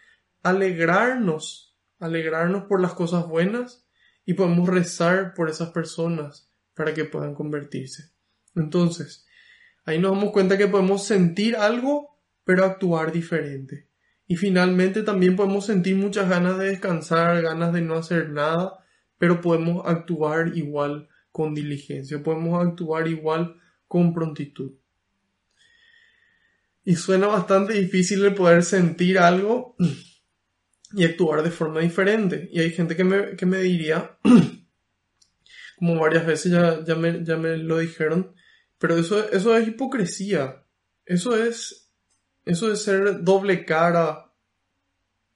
alegrarnos, alegrarnos por las cosas buenas y podemos rezar por esas personas para que puedan convertirse. Entonces, ahí nos damos cuenta que podemos sentir algo, pero actuar diferente. Y finalmente también podemos sentir muchas ganas de descansar, ganas de no hacer nada, pero podemos actuar igual con diligencia, podemos actuar igual con prontitud. Y suena bastante difícil el poder sentir algo y actuar de forma diferente. Y hay gente que me, que me diría, <clears throat> como varias veces ya, ya, me, ya me lo dijeron, pero eso, eso es hipocresía. Eso es, eso es ser doble cara,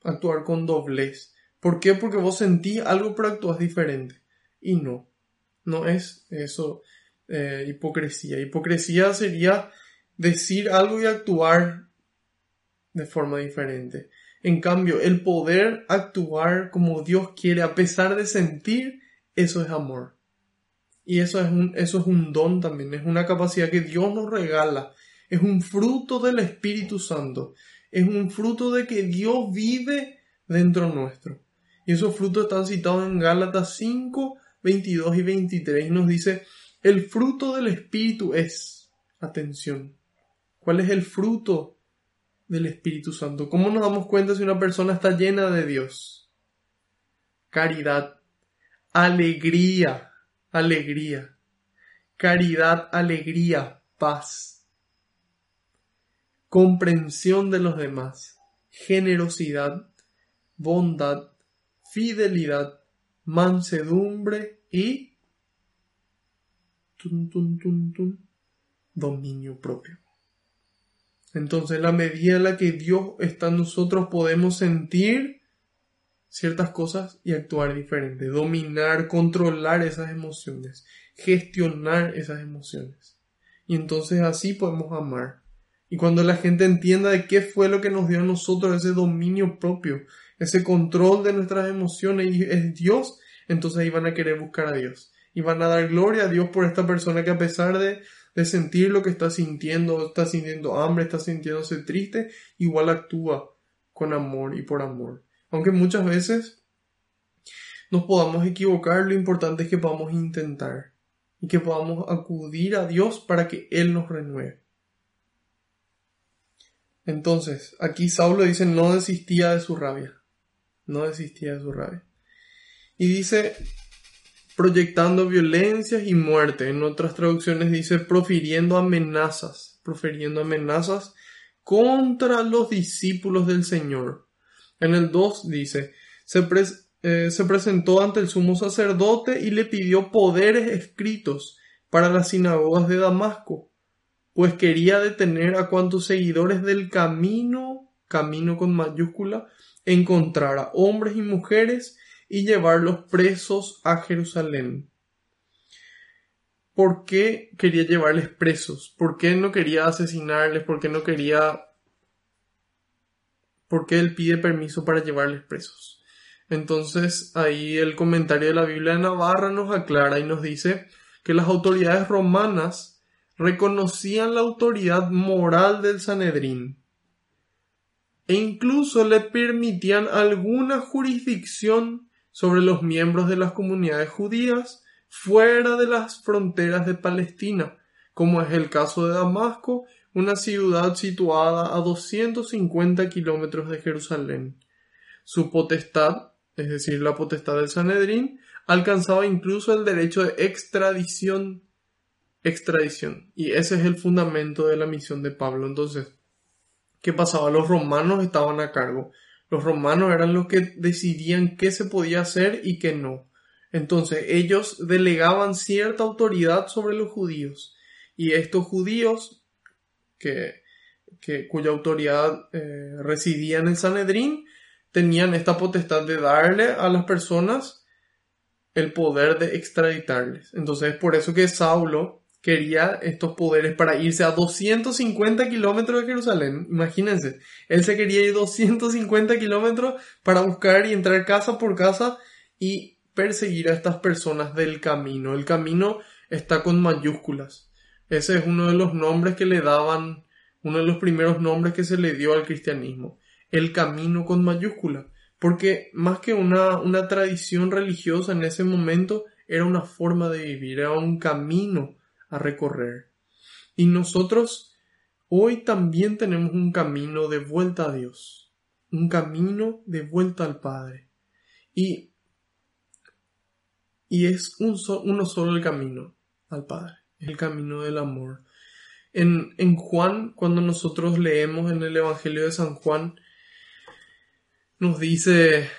actuar con doblez. ¿Por qué? Porque vos sentís algo pero actúas diferente. Y no, no es eso eh, hipocresía. Hipocresía sería decir algo y actuar de forma diferente. En cambio, el poder actuar como Dios quiere a pesar de sentir, eso es amor. Y eso es un, eso es un don también, es una capacidad que Dios nos regala, es un fruto del Espíritu Santo, es un fruto de que Dios vive dentro nuestro. Y esos frutos están citados en Gálatas 5, 22 y 23 y nos dice, el fruto del Espíritu es, atención, ¿cuál es el fruto del Espíritu Santo? ¿Cómo nos damos cuenta si una persona está llena de Dios? Caridad, alegría, alegría, caridad, alegría, paz, comprensión de los demás, generosidad, bondad, fidelidad, mansedumbre y dominio propio. Entonces, la medida en la que Dios está en nosotros, podemos sentir ciertas cosas y actuar diferente, dominar, controlar esas emociones, gestionar esas emociones. Y entonces así podemos amar. Y cuando la gente entienda de qué fue lo que nos dio a nosotros ese dominio propio, ese control de nuestras emociones y es Dios, entonces ahí van a querer buscar a Dios. Y van a dar gloria a Dios por esta persona que a pesar de, de sentir lo que está sintiendo, está sintiendo hambre, está sintiéndose triste, igual actúa con amor y por amor. Aunque muchas veces nos podamos equivocar, lo importante es que podamos intentar. y que podamos acudir a Dios para que Él nos renueve. Entonces, aquí Saulo dice no desistía de su rabia, no desistía de su rabia. Y dice proyectando violencias y muerte. En otras traducciones dice profiriendo amenazas, profiriendo amenazas contra los discípulos del Señor. En el 2 dice, se, eh, se presentó ante el sumo sacerdote y le pidió poderes escritos para las sinagogas de Damasco, pues quería detener a cuantos seguidores del camino, camino con mayúscula, encontrara hombres y mujeres y llevarlos presos a Jerusalén. ¿Por qué quería llevarles presos? ¿Por qué no quería asesinarles? ¿Por qué no quería... ¿Por qué él pide permiso para llevarles presos? Entonces ahí el comentario de la Biblia de Navarra nos aclara y nos dice que las autoridades romanas reconocían la autoridad moral del Sanedrín e incluso le permitían alguna jurisdicción sobre los miembros de las comunidades judías fuera de las fronteras de Palestina, como es el caso de Damasco, una ciudad situada a 250 kilómetros de Jerusalén. Su potestad es decir, la potestad del Sanedrín, alcanzaba incluso el derecho de extradición. Extradición. Y ese es el fundamento de la misión de Pablo. Entonces, ¿qué pasaba? Los romanos estaban a cargo. Los romanos eran los que decidían qué se podía hacer y qué no. Entonces, ellos delegaban cierta autoridad sobre los judíos. Y estos judíos, que, cuya autoridad eh, residía en el Sanedrín, tenían esta potestad de darle a las personas el poder de extraditarles. Entonces es por eso que Saulo quería estos poderes para irse a 250 kilómetros de Jerusalén. Imagínense, él se quería ir 250 kilómetros para buscar y entrar casa por casa y perseguir a estas personas del camino. El camino está con mayúsculas. Ese es uno de los nombres que le daban, uno de los primeros nombres que se le dio al cristianismo el camino con mayúscula, porque más que una, una tradición religiosa en ese momento, era una forma de vivir, era un camino a recorrer. Y nosotros hoy también tenemos un camino de vuelta a Dios, un camino de vuelta al Padre. Y, y es un uno solo el camino al Padre, el camino del amor. En, en Juan, cuando nosotros leemos en el Evangelio de San Juan, nos dice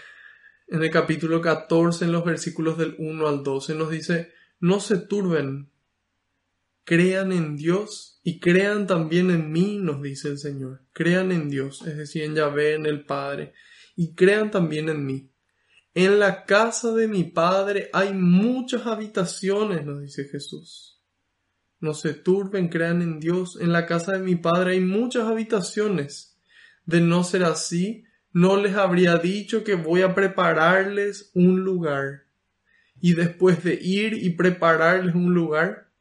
en el capítulo 14, en los versículos del 1 al 12, nos dice, no se turben, crean en Dios y crean también en mí, nos dice el Señor. Crean en Dios, es decir, en Yahvé, en el Padre, y crean también en mí. En la casa de mi Padre hay muchas habitaciones, nos dice Jesús. No se turben, crean en Dios. En la casa de mi Padre hay muchas habitaciones. De no ser así, no les habría dicho que voy a prepararles un lugar. Y después de ir y prepararles un lugar,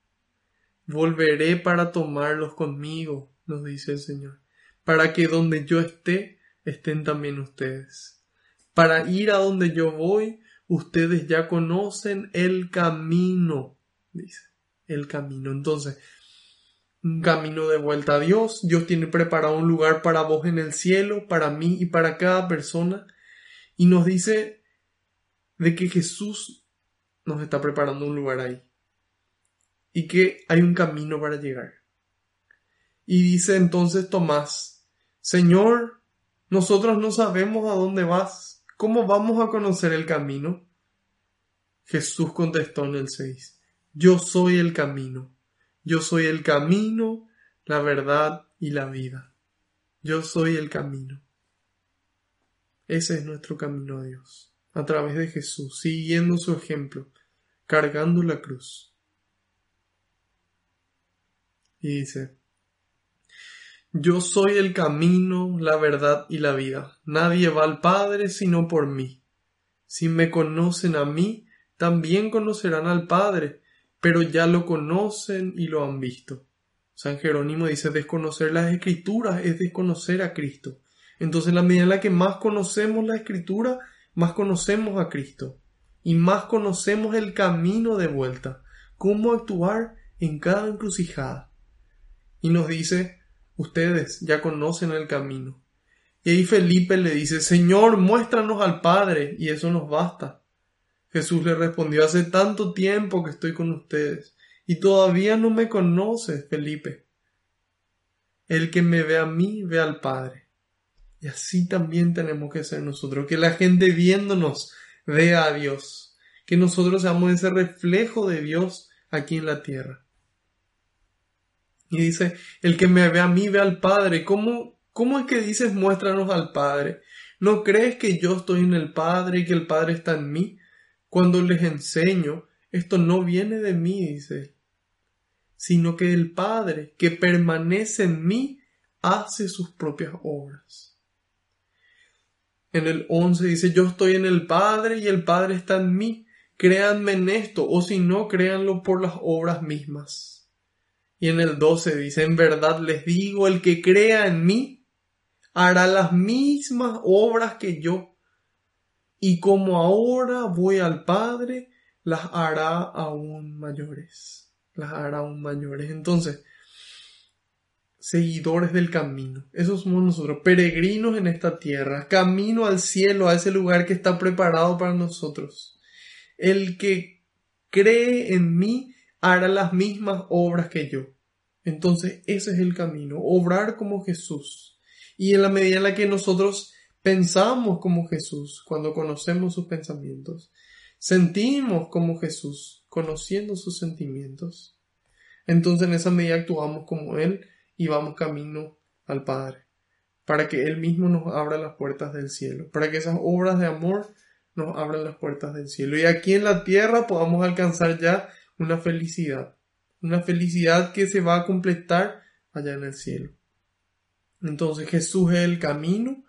volveré para tomarlos conmigo, nos dice el Señor, para que donde yo esté, estén también ustedes. Para ir a donde yo voy, ustedes ya conocen el camino, dice, el camino. Entonces, un camino de vuelta a Dios. Dios tiene preparado un lugar para vos en el cielo, para mí y para cada persona. Y nos dice de que Jesús nos está preparando un lugar ahí. Y que hay un camino para llegar. Y dice entonces Tomás, Señor, nosotros no sabemos a dónde vas. ¿Cómo vamos a conocer el camino? Jesús contestó en el 6, Yo soy el camino yo soy el camino, la verdad y la vida. Yo soy el camino. Ese es nuestro camino a Dios, a través de Jesús, siguiendo su ejemplo, cargando la cruz. Y dice, yo soy el camino, la verdad y la vida. Nadie va al Padre sino por mí. Si me conocen a mí, también conocerán al Padre pero ya lo conocen y lo han visto. San Jerónimo dice desconocer las escrituras es desconocer a Cristo. Entonces, la medida en la que más conocemos la escritura, más conocemos a Cristo y más conocemos el camino de vuelta. cómo actuar en cada encrucijada. Y nos dice, ustedes ya conocen el camino. Y ahí Felipe le dice, Señor, muéstranos al Padre, y eso nos basta. Jesús le respondió, hace tanto tiempo que estoy con ustedes, y todavía no me conoces, Felipe. El que me ve a mí, ve al Padre. Y así también tenemos que ser nosotros, que la gente viéndonos vea a Dios, que nosotros seamos ese reflejo de Dios aquí en la tierra. Y dice, el que me ve a mí, ve al Padre. ¿Cómo, cómo es que dices muéstranos al Padre? ¿No crees que yo estoy en el Padre y que el Padre está en mí? Cuando les enseño, esto no viene de mí, dice, sino que el Padre que permanece en mí hace sus propias obras. En el 11 dice, yo estoy en el Padre y el Padre está en mí. Créanme en esto, o si no, créanlo por las obras mismas. Y en el 12 dice, en verdad les digo, el que crea en mí hará las mismas obras que yo. Y como ahora voy al Padre, las hará aún mayores. Las hará aún mayores. Entonces, seguidores del camino. Esos somos nosotros, peregrinos en esta tierra, camino al cielo, a ese lugar que está preparado para nosotros. El que cree en mí hará las mismas obras que yo. Entonces, ese es el camino, obrar como Jesús. Y en la medida en la que nosotros pensamos como Jesús, cuando conocemos sus pensamientos, sentimos como Jesús, conociendo sus sentimientos, entonces en esa medida actuamos como Él y vamos camino al Padre, para que Él mismo nos abra las puertas del cielo, para que esas obras de amor nos abran las puertas del cielo y aquí en la tierra podamos alcanzar ya una felicidad, una felicidad que se va a completar allá en el cielo. Entonces Jesús es el camino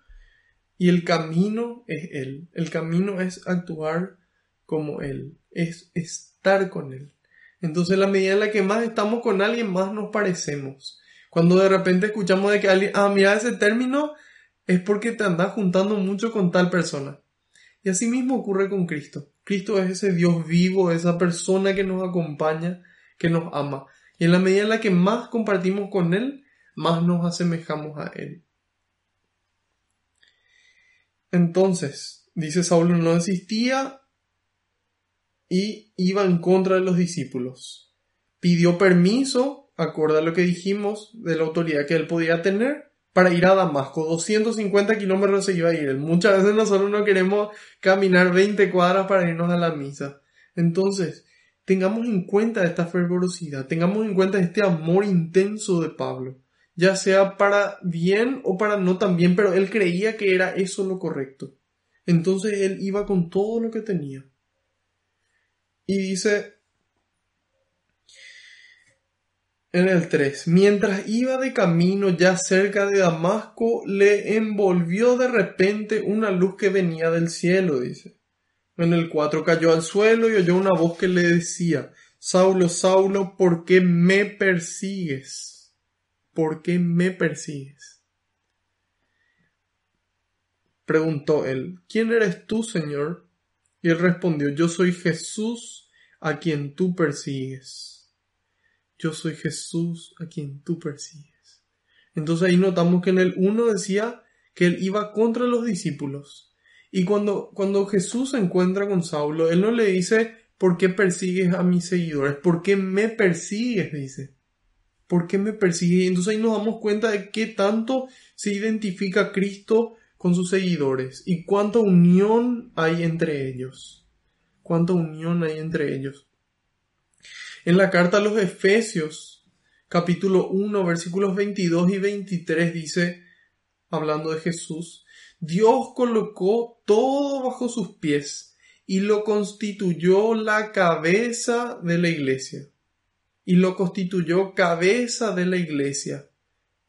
y el camino es Él. El camino es actuar como Él, es estar con Él. Entonces la medida en la que más estamos con alguien, más nos parecemos. Cuando de repente escuchamos de que alguien, ah, mira ese término, es porque te andas juntando mucho con tal persona. Y así mismo ocurre con Cristo. Cristo es ese Dios vivo, esa persona que nos acompaña, que nos ama. Y en la medida en la que más compartimos con Él, más nos asemejamos a Él. Entonces, dice Saulo, no existía y iba en contra de los discípulos. Pidió permiso acorde a lo que dijimos de la autoridad que él podía tener, para ir a Damasco. 250 kilómetros se iba a ir. Muchas veces nosotros no queremos caminar 20 cuadras para irnos a la misa. Entonces, tengamos en cuenta esta fervorosidad, tengamos en cuenta este amor intenso de Pablo, ya sea para bien o para no tan bien, pero él creía que era eso lo correcto. Entonces él iba con todo lo que tenía. Y dice En el 3. Mientras iba de camino ya cerca de Damasco, le envolvió de repente una luz que venía del cielo, dice. En el 4 cayó al suelo y oyó una voz que le decía, Saulo, Saulo, ¿por qué me persigues? ¿Por qué me persigues? Preguntó él, ¿quién eres tú, Señor? Y él respondió, yo soy Jesús a quien tú persigues yo soy Jesús a quien tú persigues. Entonces ahí notamos que en el 1 decía que él iba contra los discípulos. Y cuando, cuando Jesús se encuentra con Saulo, él no le dice, ¿por qué persigues a mis seguidores? ¿Por qué me persigues? Dice. ¿Por qué me persigues? Y entonces ahí nos damos cuenta de qué tanto se identifica Cristo con sus seguidores y cuánta unión hay entre ellos. Cuánta unión hay entre ellos. En la carta a los Efesios, capítulo 1, versículos 22 y 23 dice, hablando de Jesús, Dios colocó todo bajo sus pies y lo constituyó la cabeza de la iglesia. Y lo constituyó cabeza de la iglesia.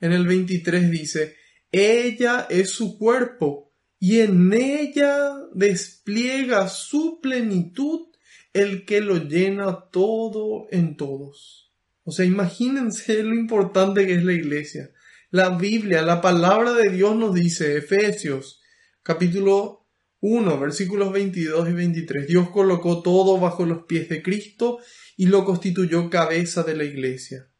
En el 23 dice, ella es su cuerpo y en ella despliega su plenitud el que lo llena todo en todos. O sea, imagínense lo importante que es la iglesia. La Biblia, la palabra de Dios nos dice, Efesios capítulo 1, versículos 22 y 23. Dios colocó todo bajo los pies de Cristo y lo constituyó cabeza de la iglesia.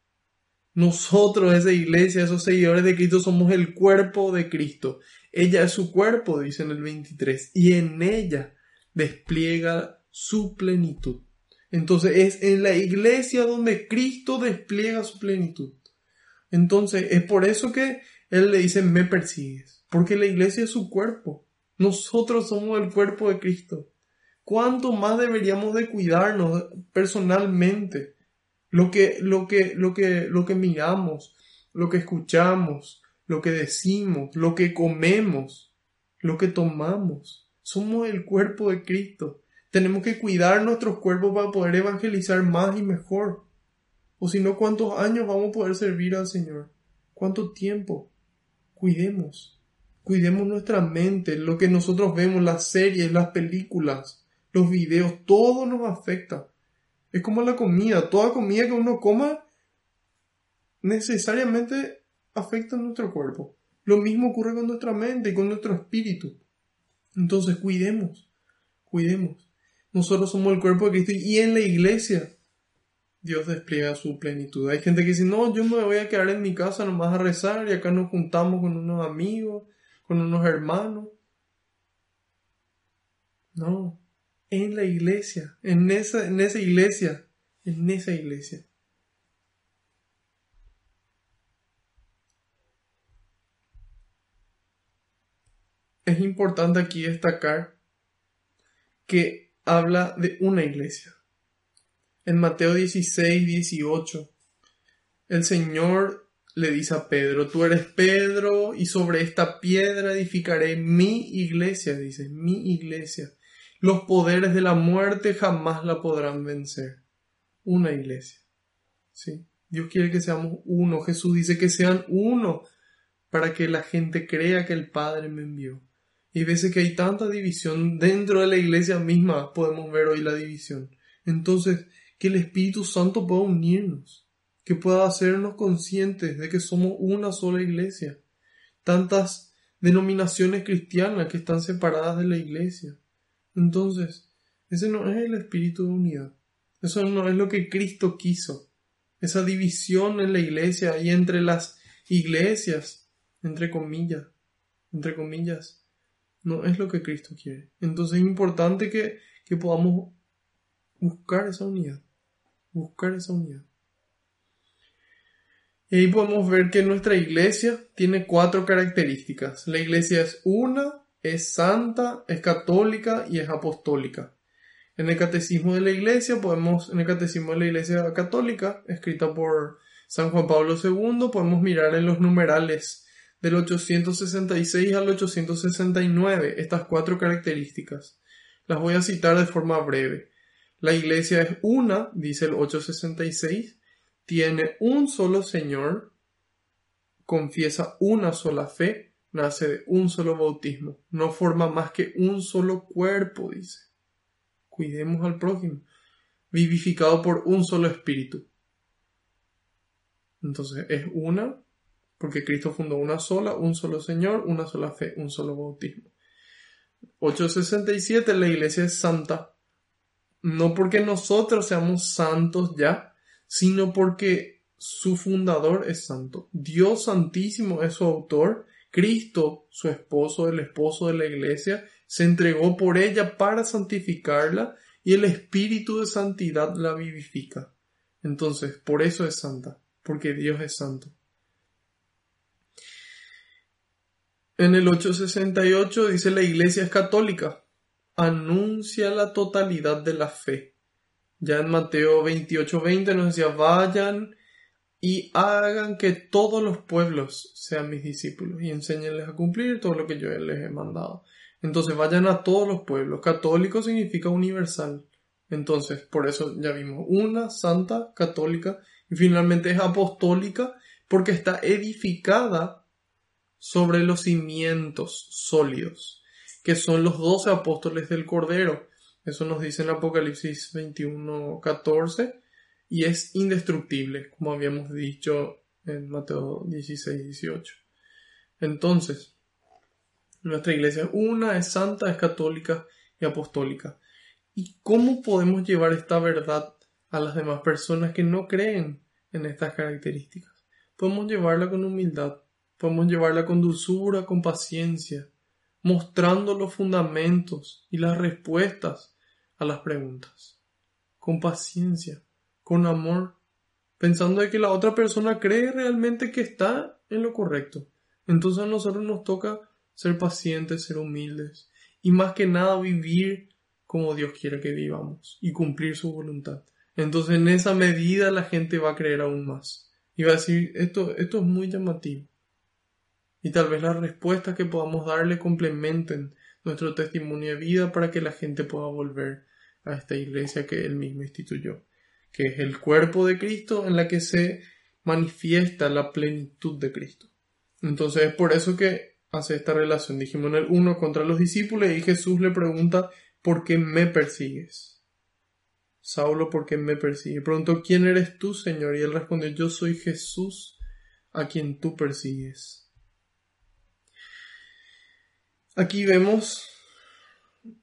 Nosotros, esa iglesia, esos seguidores de Cristo, somos el cuerpo de Cristo. Ella es su cuerpo, dice en el 23, y en ella despliega su plenitud. Entonces es en la iglesia donde Cristo despliega su plenitud. Entonces es por eso que Él le dice, me persigues, porque la iglesia es su cuerpo. Nosotros somos el cuerpo de Cristo. ¿Cuánto más deberíamos de cuidarnos personalmente? Lo que, lo que, lo que, lo que miramos, lo que escuchamos, lo que decimos, lo que comemos, lo que tomamos. Somos el cuerpo de Cristo. Tenemos que cuidar nuestros cuerpos para poder evangelizar más y mejor. O si no, ¿cuántos años vamos a poder servir al Señor? ¿Cuánto tiempo? Cuidemos. Cuidemos nuestra mente, lo que nosotros vemos, las series, las películas, los videos, todo nos afecta. Es como la comida, toda comida que uno coma necesariamente afecta a nuestro cuerpo. Lo mismo ocurre con nuestra mente y con nuestro espíritu. Entonces cuidemos, cuidemos. Nosotros somos el cuerpo de Cristo y en la iglesia Dios despliega su plenitud. Hay gente que dice, no, yo me voy a quedar en mi casa nomás a rezar y acá nos juntamos con unos amigos, con unos hermanos. No, en la iglesia, en esa, en esa iglesia, en esa iglesia. Es importante aquí destacar que habla de una iglesia en Mateo 16, 18, el Señor le dice a Pedro, tú eres Pedro y sobre esta piedra edificaré mi iglesia, dice, mi iglesia. Los poderes de la muerte jamás la podrán vencer. Una iglesia. ¿Sí? Dios quiere que seamos uno. Jesús dice que sean uno para que la gente crea que el Padre me envió. Y veces que hay tanta división dentro de la iglesia misma, podemos ver hoy la división. Entonces, que el Espíritu Santo pueda unirnos, que pueda hacernos conscientes de que somos una sola iglesia. Tantas denominaciones cristianas que están separadas de la iglesia. Entonces, ese no es el espíritu de unidad. Eso no es lo que Cristo quiso. Esa división en la iglesia y entre las iglesias, entre comillas, entre comillas, no es lo que Cristo quiere. Entonces es importante que, que podamos buscar esa unidad buscar esa unidad. Y ahí podemos ver que nuestra iglesia tiene cuatro características. La iglesia es una, es santa, es católica y es apostólica. En el catecismo de la iglesia podemos, en el catecismo de la iglesia católica, escrita por San Juan Pablo II, podemos mirar en los numerales del 866 al 869 estas cuatro características. Las voy a citar de forma breve. La iglesia es una, dice el 866, tiene un solo Señor, confiesa una sola fe, nace de un solo bautismo, no forma más que un solo cuerpo, dice. Cuidemos al prójimo, vivificado por un solo espíritu. Entonces es una, porque Cristo fundó una sola, un solo Señor, una sola fe, un solo bautismo. 867, la iglesia es santa, no porque nosotros seamos santos ya, sino porque su fundador es santo. Dios santísimo es su autor, Cristo, su esposo, el esposo de la iglesia, se entregó por ella para santificarla y el espíritu de santidad la vivifica. Entonces, por eso es santa, porque Dios es santo. En el 868 dice la iglesia es católica, anuncia la totalidad de la fe. Ya en Mateo 28:20 nos decía, vayan y hagan que todos los pueblos sean mis discípulos y enséñenles a cumplir todo lo que yo les he mandado. Entonces vayan a todos los pueblos. Católico significa universal. Entonces, por eso ya vimos una santa católica y finalmente es apostólica porque está edificada sobre los cimientos sólidos que son los doce apóstoles del Cordero. Eso nos dice en Apocalipsis 21, 14, y es indestructible, como habíamos dicho en Mateo 16, 18. Entonces, Nuestra iglesia es una, es santa, es católica y apostólica. ¿Y cómo podemos llevar esta verdad a las demás personas que no creen en estas características? Podemos llevarla con humildad, podemos llevarla con dulzura, con paciencia, mostrando los fundamentos y las respuestas a las preguntas, con paciencia, con amor, pensando de que la otra persona cree realmente que está en lo correcto. Entonces a nosotros nos toca ser pacientes, ser humildes y más que nada vivir como Dios quiere que vivamos y cumplir su voluntad. Entonces en esa medida la gente va a creer aún más y va a decir esto, esto es muy llamativo. Y tal vez las respuestas que podamos darle complementen nuestro testimonio de vida para que la gente pueda volver a esta iglesia que él mismo instituyó, que es el cuerpo de Cristo en la que se manifiesta la plenitud de Cristo. Entonces es por eso que hace esta relación. Dijimos en el uno contra los discípulos y Jesús le pregunta, ¿por qué me persigues? Saulo, ¿por qué me persigue? Preguntó, ¿quién eres tú, Señor? Y él respondió, yo soy Jesús a quien tú persigues. Aquí vemos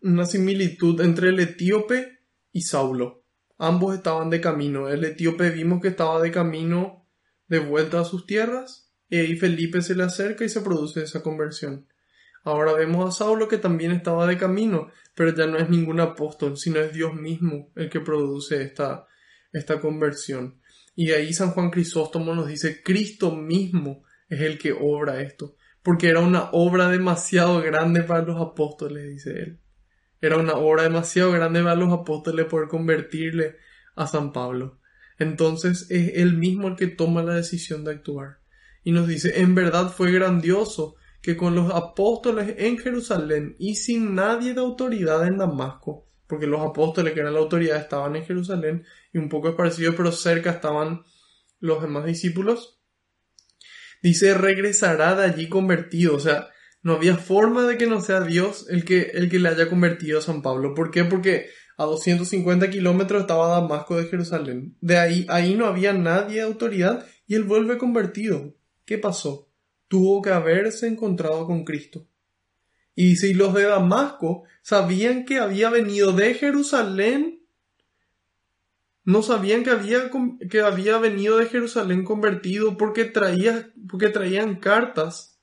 una similitud entre el etíope y Saulo. Ambos estaban de camino. El etíope vimos que estaba de camino de vuelta a sus tierras y ahí Felipe se le acerca y se produce esa conversión. Ahora vemos a Saulo que también estaba de camino, pero ya no es ningún apóstol, sino es Dios mismo el que produce esta, esta conversión. Y ahí San Juan Crisóstomo nos dice, Cristo mismo es el que obra esto, porque era una obra demasiado grande para los apóstoles, dice él. Era una obra demasiado grande para los apóstoles poder convertirle a San Pablo. Entonces es él mismo el que toma la decisión de actuar. Y nos dice, en verdad fue grandioso que con los apóstoles en Jerusalén y sin nadie de autoridad en Damasco, porque los apóstoles que eran la autoridad estaban en Jerusalén y un poco es parecido, pero cerca estaban los demás discípulos, dice regresará de allí convertido, o sea, no había forma de que no sea Dios el que, el que le haya convertido a San Pablo. ¿Por qué? Porque a 250 kilómetros estaba Damasco de Jerusalén. De ahí, ahí no había nadie de autoridad y él vuelve convertido. ¿Qué pasó? Tuvo que haberse encontrado con Cristo. Y y los de Damasco sabían que había venido de Jerusalén. No sabían que había, que había venido de Jerusalén convertido porque, traía, porque traían cartas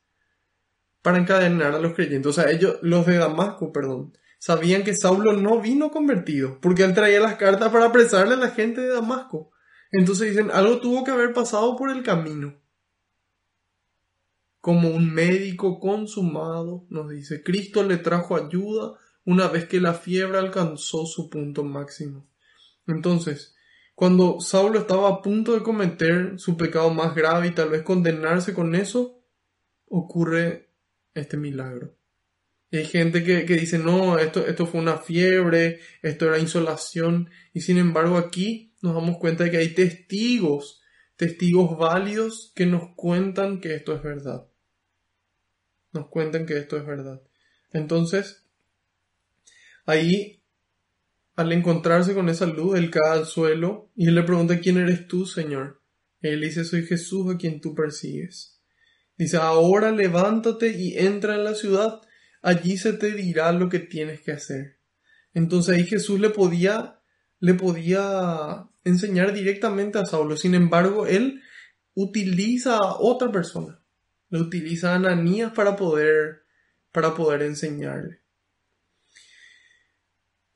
para encadenar a los creyentes. O sea, ellos, los de Damasco, perdón, sabían que Saulo no vino convertido, porque él traía las cartas para apresarle a la gente de Damasco. Entonces dicen, algo tuvo que haber pasado por el camino. Como un médico consumado, nos dice, Cristo le trajo ayuda una vez que la fiebre alcanzó su punto máximo. Entonces, cuando Saulo estaba a punto de cometer su pecado más grave y tal vez condenarse con eso, ocurre este milagro. hay gente que, dice, no, esto, esto fue una fiebre, esto era insolación, y sin embargo aquí nos damos cuenta de que hay testigos, testigos válidos que nos cuentan que esto es verdad. Nos cuentan que esto es verdad. Entonces, ahí, al encontrarse con esa luz, él cae al suelo y él le pregunta, ¿quién eres tú, Señor? él dice, soy Jesús a quien tú persigues. Dice, ahora levántate y entra en la ciudad, allí se te dirá lo que tienes que hacer. Entonces ahí Jesús le podía, le podía enseñar directamente a Saulo. Sin embargo, él utiliza a otra persona. Le utiliza a Ananías para poder, para poder enseñarle.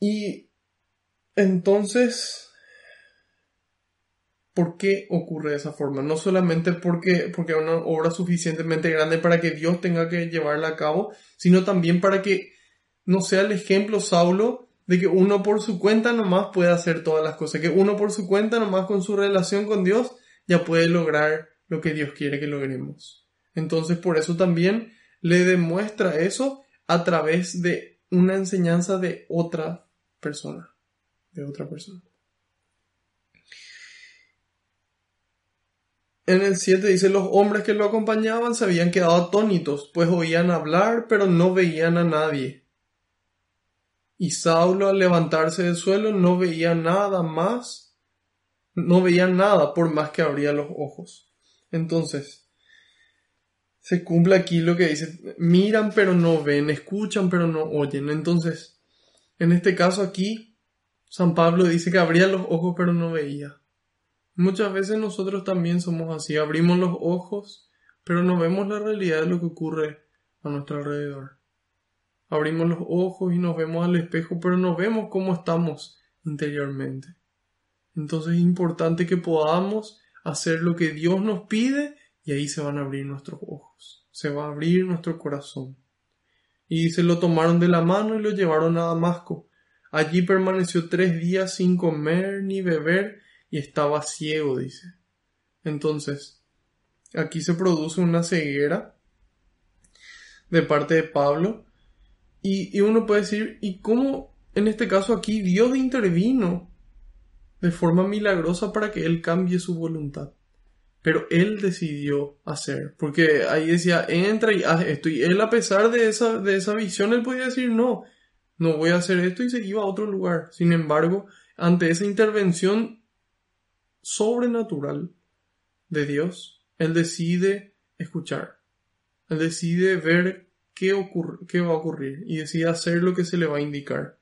Y entonces ¿Por qué ocurre de esa forma? No solamente porque, porque es una obra suficientemente grande para que Dios tenga que llevarla a cabo, sino también para que no sea el ejemplo Saulo de que uno por su cuenta nomás puede hacer todas las cosas, que uno por su cuenta nomás con su relación con Dios ya puede lograr lo que Dios quiere que logremos. Entonces por eso también le demuestra eso a través de una enseñanza de otra persona, de otra persona. En el 7 dice, los hombres que lo acompañaban se habían quedado atónitos, pues oían hablar, pero no veían a nadie. Y Saulo al levantarse del suelo no veía nada más, no veía nada por más que abría los ojos. Entonces, se cumple aquí lo que dice, miran pero no ven, escuchan pero no oyen. Entonces, en este caso aquí, San Pablo dice que abría los ojos pero no veía. Muchas veces nosotros también somos así, abrimos los ojos pero no vemos la realidad de lo que ocurre a nuestro alrededor. Abrimos los ojos y nos vemos al espejo pero no vemos cómo estamos interiormente. Entonces es importante que podamos hacer lo que Dios nos pide y ahí se van a abrir nuestros ojos, se va a abrir nuestro corazón. Y se lo tomaron de la mano y lo llevaron a Damasco. Allí permaneció tres días sin comer ni beber y estaba ciego, dice. Entonces, aquí se produce una ceguera de parte de Pablo y, y uno puede decir, ¿y cómo en este caso aquí Dios intervino de forma milagrosa para que él cambie su voluntad. Pero él decidió hacer, porque ahí decía, entra y haz esto. Y él a pesar de esa, de esa visión, él podía decir, no, no voy a hacer esto y se iba a otro lugar. Sin embargo, ante esa intervención sobrenatural de Dios, él decide escuchar. Él decide ver qué, ocurre, qué va a ocurrir y decide hacer lo que se le va a indicar.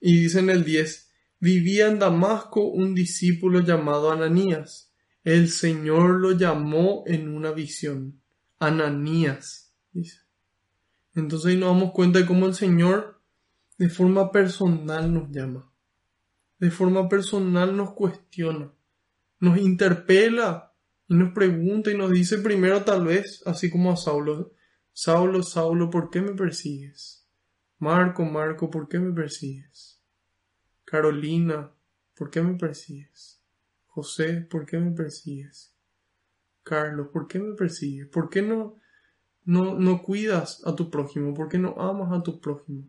Y dice en el 10, Vivía en Damasco un discípulo llamado Ananías. El Señor lo llamó en una visión. Ananías, dice. Entonces ahí nos damos cuenta de cómo el Señor de forma personal nos llama. De forma personal nos cuestiona. Nos interpela y nos pregunta y nos dice primero tal vez, así como a Saulo, Saulo, Saulo, ¿por qué me persigues? Marco, Marco, ¿por qué me persigues? Carolina, ¿por qué me persigues? José, ¿por qué me persigues? Carlos, ¿por qué me persigues? ¿Por qué no, no, no cuidas a tu prójimo? ¿Por qué no amas a tu prójimo?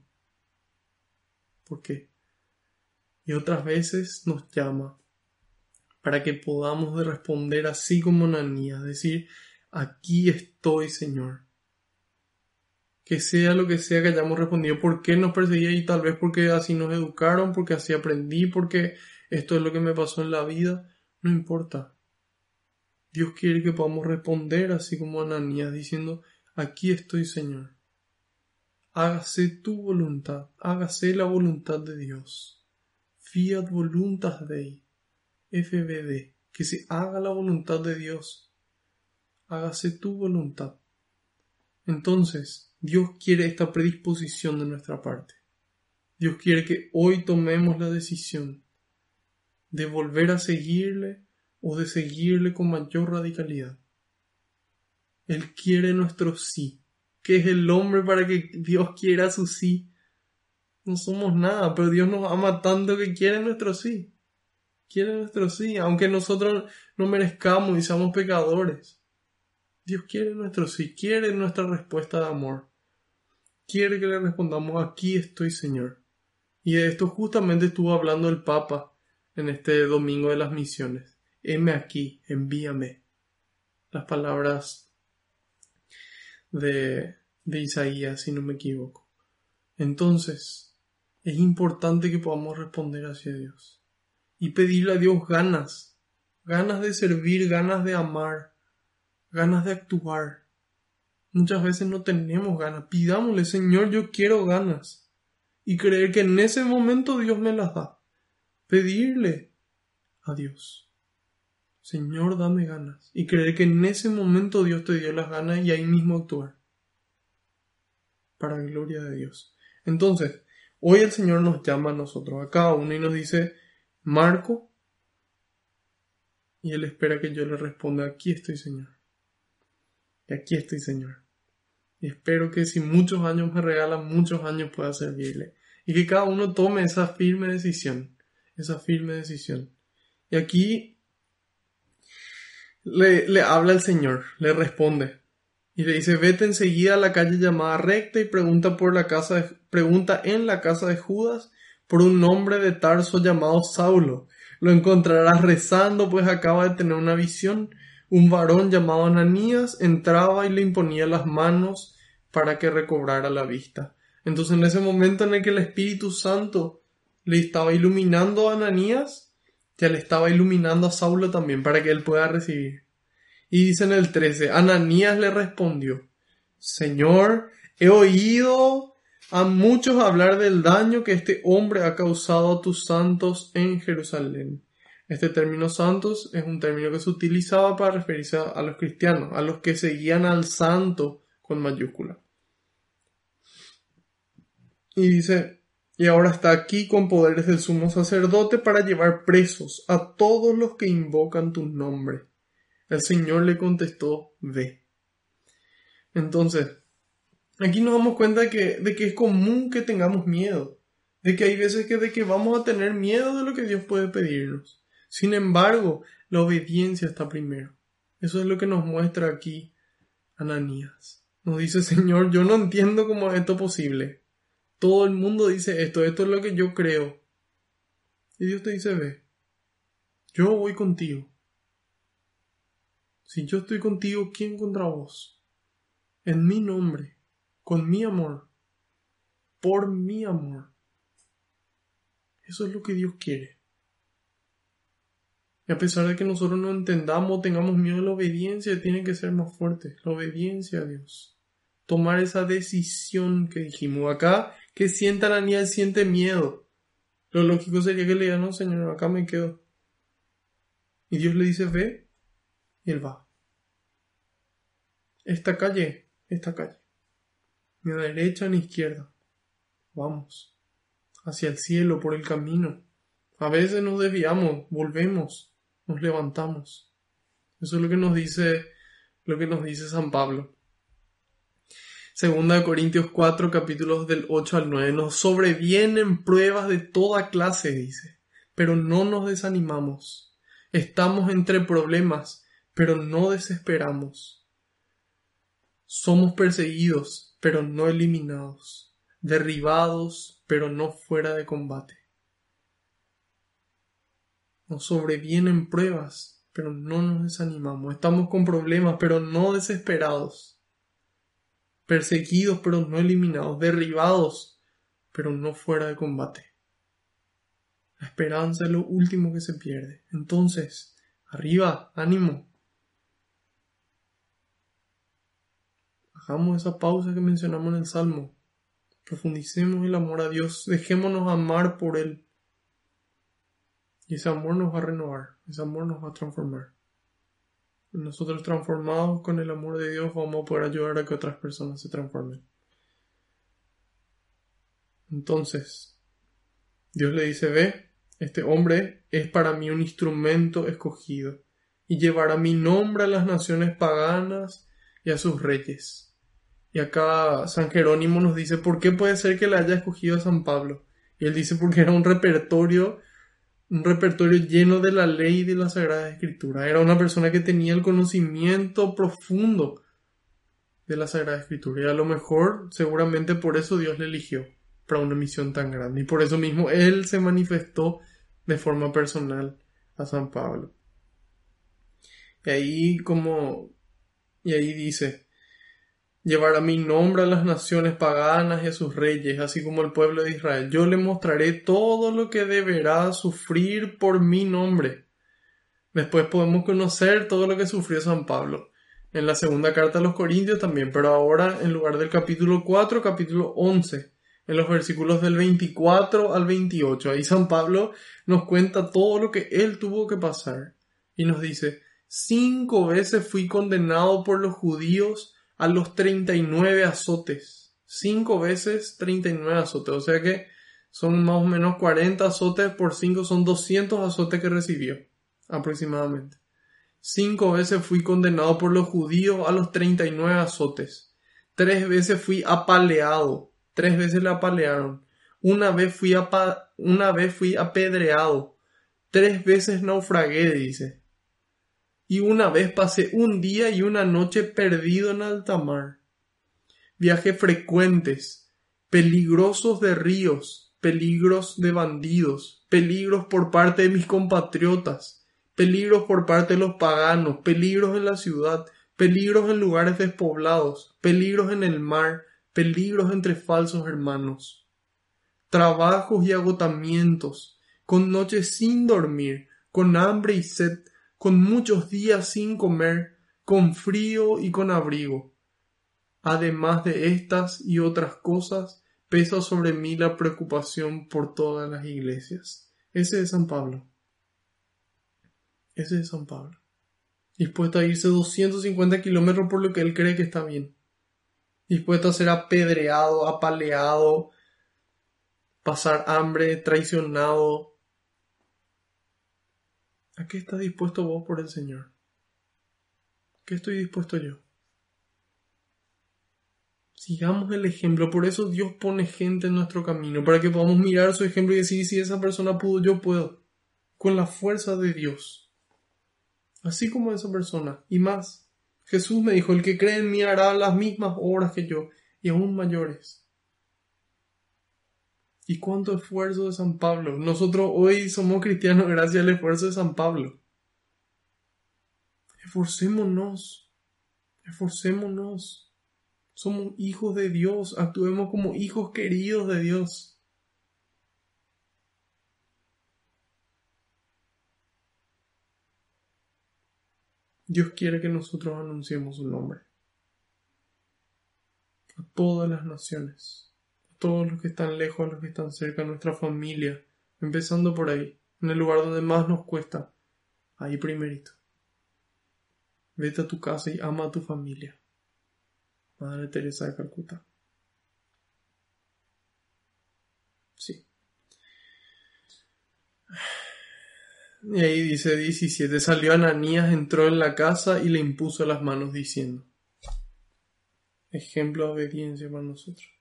¿Por qué? Y otras veces nos llama para que podamos responder así como Nanía, decir, aquí estoy, Señor que sea lo que sea que hayamos respondido, por qué nos perseguía y tal vez porque así nos educaron, porque así aprendí, porque esto es lo que me pasó en la vida, no importa. Dios quiere que podamos responder así como Ananías diciendo, aquí estoy Señor. Hágase tu voluntad, hágase la voluntad de Dios. Fiat voluntas Dei, FBD, que se haga la voluntad de Dios. Hágase tu voluntad. Entonces, Dios quiere esta predisposición de nuestra parte. Dios quiere que hoy tomemos la decisión de volver a seguirle o de seguirle con mayor radicalidad. Él quiere nuestro sí. ¿Qué es el hombre para que Dios quiera su sí? No somos nada, pero Dios nos ama tanto que quiere nuestro sí. Quiere nuestro sí, aunque nosotros no merezcamos y seamos pecadores. Dios quiere nuestro sí, quiere nuestra respuesta de amor quiere que le respondamos aquí estoy Señor. Y de esto justamente estuvo hablando el Papa en este domingo de las misiones. Heme aquí, envíame. Las palabras de, de Isaías, si no me equivoco. Entonces, es importante que podamos responder hacia Dios y pedirle a Dios ganas, ganas de servir, ganas de amar, ganas de actuar, Muchas veces no tenemos ganas. Pidámosle, Señor, yo quiero ganas. Y creer que en ese momento Dios me las da. Pedirle a Dios. Señor, dame ganas. Y creer que en ese momento Dios te dio las ganas y ahí mismo actuar. Para gloria de Dios. Entonces, hoy el Señor nos llama a nosotros, a cada uno, y nos dice, Marco, y Él espera que yo le responda, aquí estoy, Señor. Y aquí estoy, Señor. Y espero que si muchos años me regalan, muchos años pueda servirle. Y que cada uno tome esa firme decisión. Esa firme decisión. Y aquí le, le habla el Señor, le responde. Y le dice, vete enseguida a la calle llamada recta y pregunta por la casa pregunta en la casa de Judas por un hombre de Tarso llamado Saulo. Lo encontrarás rezando, pues acaba de tener una visión un varón llamado Ananías entraba y le imponía las manos para que recobrara la vista. Entonces en ese momento en el que el Espíritu Santo le estaba iluminando a Ananías, ya le estaba iluminando a Saulo también para que él pueda recibir. Y dice en el 13, Ananías le respondió, Señor, he oído a muchos hablar del daño que este hombre ha causado a tus santos en Jerusalén. Este término santos es un término que se utilizaba para referirse a los cristianos, a los que seguían al santo con mayúscula. Y dice, y ahora está aquí con poderes del sumo sacerdote para llevar presos a todos los que invocan tu nombre. El Señor le contestó, ve. Entonces, aquí nos damos cuenta de que, es común que tengamos miedo, de que hay veces que, de que vamos a tener miedo de lo que Dios puede pedirnos. Sin embargo, la obediencia está primero. Eso es lo que nos muestra aquí Ananías. Nos dice, Señor, yo no entiendo cómo es esto posible. Todo el mundo dice esto, esto es lo que yo creo. Y Dios te dice, ve, yo voy contigo. Si yo estoy contigo, ¿quién contra vos? En mi nombre, con mi amor, por mi amor. Eso es lo que Dios quiere. Y a pesar de que nosotros no entendamos, tengamos miedo la obediencia, tiene que ser más fuerte. La obediencia a Dios. Tomar esa decisión que dijimos acá, que sienta la niña, siente miedo. Lo lógico sería que le diga, no, Señor, acá me quedo. Y Dios le dice, ve, y él va. Esta calle, esta calle. Ni a derecha ni a izquierda. Vamos. Hacia el cielo, por el camino. A veces nos desviamos, volvemos, nos levantamos. Eso es lo que nos dice, lo que nos dice San Pablo. Segunda de Corintios 4, capítulos del 8 al 9. Nos sobrevienen pruebas de toda clase, dice, pero no nos desanimamos. Estamos entre problemas, pero no desesperamos. Somos perseguidos, pero no eliminados, derribados, pero no fuera de combate. Nos sobrevienen pruebas, pero no nos desanimamos. Estamos con problemas, pero no desesperados. Perseguidos, pero no eliminados. Derribados, pero no fuera de combate. La esperanza es lo último que se pierde. Entonces, arriba, ánimo. Hagamos esa pausa que mencionamos en el Salmo. Profundicemos el amor a Dios. Dejémonos amar por Él. Y ese amor nos va a renovar. Ese amor nos va a transformar. Nosotros transformados con el amor de Dios vamos a poder ayudar a que otras personas se transformen. Entonces, Dios le dice, ve, este hombre es para mí un instrumento escogido y llevará mi nombre a las naciones paganas y a sus reyes. Y acá San Jerónimo nos dice, ¿por qué puede ser que le haya escogido a San Pablo? Y él dice, porque era un repertorio, un repertorio lleno de la ley y de la Sagrada Escritura. Era una persona que tenía el conocimiento profundo de la Sagrada Escritura. Y a lo mejor, seguramente por eso Dios le eligió para una misión tan grande. Y por eso mismo Él se manifestó de forma personal a San Pablo. Y ahí como, y ahí dice, llevará mi nombre a las naciones paganas y a sus reyes, así como al pueblo de Israel. Yo le mostraré todo lo que deberá sufrir por mi nombre. Después podemos conocer todo lo que sufrió San Pablo. En la segunda carta a los Corintios también, pero ahora en lugar del capítulo 4, capítulo 11 en los versículos del 24 al 28. Ahí San Pablo nos cuenta todo lo que él tuvo que pasar y nos dice, cinco veces fui condenado por los judíos a los 39 azotes. Cinco veces 39 azotes. O sea que son más o menos 40 azotes por 5 son 200 azotes que recibió aproximadamente. Cinco veces fui condenado por los judíos a los 39 azotes. Tres veces fui apaleado Tres veces la apalearon. Una vez fui, una vez fui apedreado. Tres veces naufragué, dice. Y una vez pasé un día y una noche perdido en alta mar. Viajes frecuentes, peligrosos de ríos, peligros de bandidos, peligros por parte de mis compatriotas, peligros por parte de los paganos, peligros en la ciudad, peligros en lugares despoblados, peligros en el mar, peligros entre falsos hermanos, trabajos y agotamientos, con noches sin dormir, con hambre y sed, con muchos días sin comer, con frío y con abrigo. Además de estas y otras cosas, pesa sobre mí la preocupación por todas las iglesias. Ese es San Pablo. Ese es San Pablo. Dispuesto a irse 250 kilómetros por lo que él cree que está bien. Dispuesto a ser apedreado, apaleado, pasar hambre, traicionado. ¿A qué estás dispuesto vos por el Señor? ¿Qué estoy dispuesto yo? Sigamos el ejemplo, por eso Dios pone gente en nuestro camino, para que podamos mirar su ejemplo y decir, si esa persona pudo, yo puedo, con la fuerza de Dios. Así como esa persona, y más. Jesús me dijo, el que cree en mí hará las mismas obras que yo, y aún mayores. ¿Y cuánto esfuerzo de San Pablo? Nosotros hoy somos cristianos gracias al esfuerzo de San Pablo. Esforcémonos, esforcémonos. Somos hijos de Dios, actuemos como hijos queridos de Dios. Dios quiere que nosotros anunciemos su nombre a todas las naciones todos los que están lejos, los que están cerca, nuestra familia, empezando por ahí, en el lugar donde más nos cuesta, ahí primerito. Vete a tu casa y ama a tu familia. Madre Teresa de Calcuta. Sí. Y ahí dice 17, salió Ananías, entró en la casa y le impuso las manos diciendo. Ejemplo de obediencia para nosotros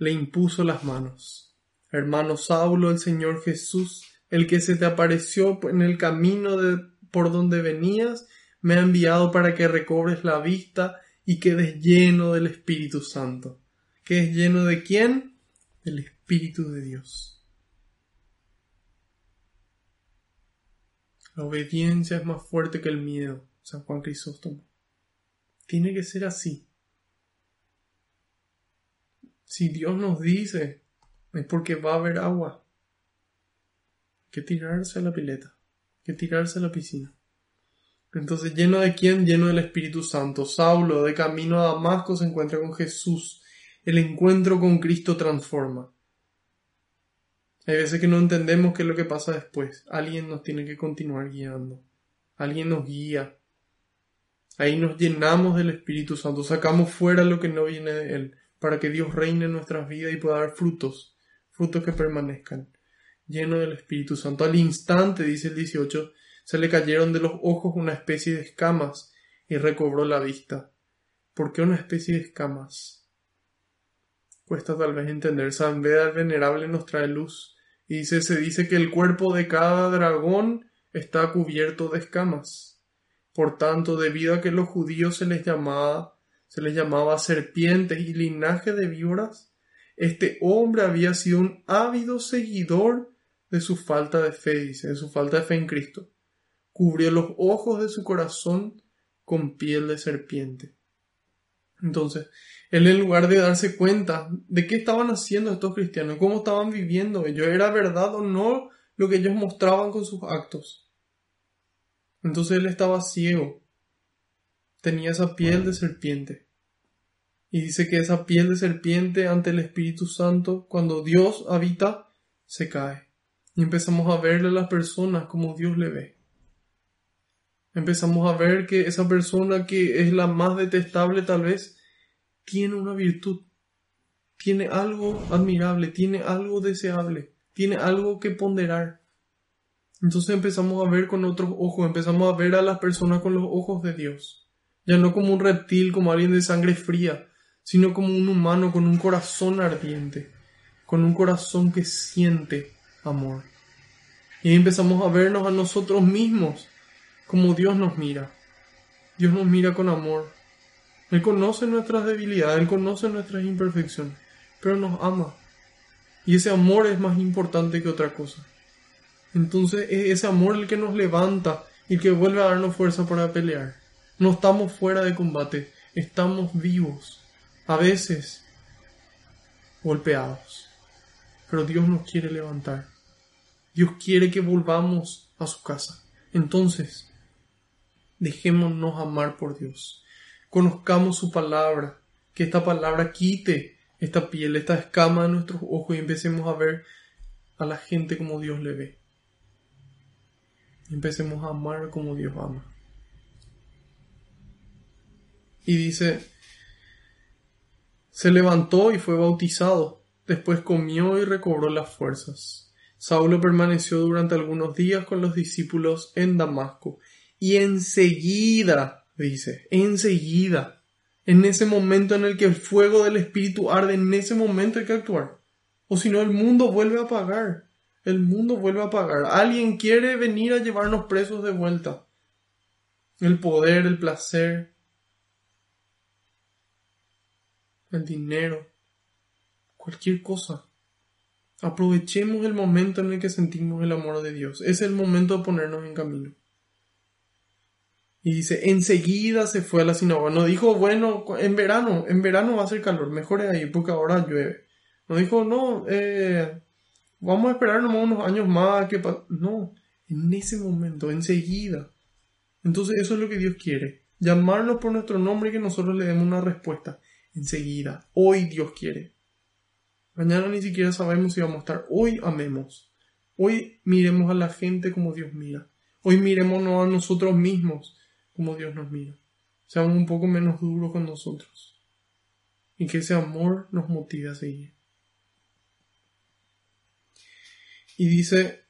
le impuso las manos. Hermano Saulo, el Señor Jesús, el que se te apareció en el camino de, por donde venías, me ha enviado para que recobres la vista y quedes lleno del Espíritu Santo. ¿Quedes lleno de quién? Del Espíritu de Dios. La obediencia es más fuerte que el miedo, San Juan Crisóstomo. Tiene que ser así. Si Dios nos dice, es porque va a haber agua. Hay que tirarse a la pileta, hay que tirarse a la piscina. Entonces, lleno de quién? Lleno del Espíritu Santo. Saulo, de camino a Damasco, se encuentra con Jesús. El encuentro con Cristo transforma. Hay veces que no entendemos qué es lo que pasa después. Alguien nos tiene que continuar guiando. Alguien nos guía. Ahí nos llenamos del Espíritu Santo. Sacamos fuera lo que no viene de Él para que Dios reine en nuestras vidas y pueda dar frutos, frutos que permanezcan, lleno del Espíritu Santo. Al instante, dice el 18, se le cayeron de los ojos una especie de escamas y recobró la vista. ¿Por qué una especie de escamas? Cuesta tal vez entender. San Beda el Venerable nos trae luz y dice, se dice que el cuerpo de cada dragón está cubierto de escamas. Por tanto, debido a que los judíos se les llamaba se les llamaba serpientes y linaje de víboras, este hombre había sido un ávido seguidor de su falta de fe, dice, de su falta de fe en Cristo. Cubrió los ojos de su corazón con piel de serpiente. Entonces, él en lugar de darse cuenta de qué estaban haciendo estos cristianos, cómo estaban viviendo ellos, era verdad o no lo que ellos mostraban con sus actos. Entonces él estaba ciego tenía esa piel de serpiente. Y dice que esa piel de serpiente ante el Espíritu Santo, cuando Dios habita, se cae. Y empezamos a verle a las personas como Dios le ve. Empezamos a ver que esa persona que es la más detestable tal vez, tiene una virtud, tiene algo admirable, tiene algo deseable, tiene algo que ponderar. Entonces empezamos a ver con otros ojos, empezamos a ver a las personas con los ojos de Dios ya no como un reptil, como alguien de sangre fría, sino como un humano con un corazón ardiente, con un corazón que siente amor. Y ahí empezamos a vernos a nosotros mismos como Dios nos mira. Dios nos mira con amor. Él conoce nuestras debilidades, Él conoce nuestras imperfecciones, pero nos ama. Y ese amor es más importante que otra cosa. Entonces es ese amor el que nos levanta y que vuelve a darnos fuerza para pelear. No estamos fuera de combate, estamos vivos, a veces golpeados. Pero Dios nos quiere levantar. Dios quiere que volvamos a su casa. Entonces, Dejémonos amar por Dios. Conozcamos su palabra. Que esta palabra quite esta piel, esta escama de nuestros ojos y empecemos a ver a la gente como Dios le ve. Empecemos a amar como Dios ama. Y dice, se levantó y fue bautizado, después comió y recobró las fuerzas. Saulo permaneció durante algunos días con los discípulos en Damasco y enseguida, dice, enseguida, en ese momento en el que el fuego del Espíritu arde, en ese momento hay que actuar. O si no, el mundo vuelve a apagar. El mundo vuelve a apagar. Alguien quiere venir a llevarnos presos de vuelta. El poder, el placer, el dinero, cualquier cosa. Aprovechemos el momento en el que sentimos el amor de Dios. Es el momento de ponernos en camino. Y dice, enseguida se fue a la sinagoga. No dijo, bueno, en verano, en verano va a hacer calor, mejor es ahí porque ahora llueve. No dijo, no, eh, vamos a esperar nomás unos años más. Que no, en ese momento, enseguida. Entonces eso es lo que Dios quiere. Llamarnos por nuestro nombre y que nosotros le demos una respuesta. Enseguida. Hoy Dios quiere. Mañana ni siquiera sabemos si vamos a estar. Hoy amemos. Hoy miremos a la gente como Dios mira. Hoy miremos a nosotros mismos como Dios nos mira. Seamos un poco menos duros con nosotros. Y que ese amor nos motive a seguir. Y dice,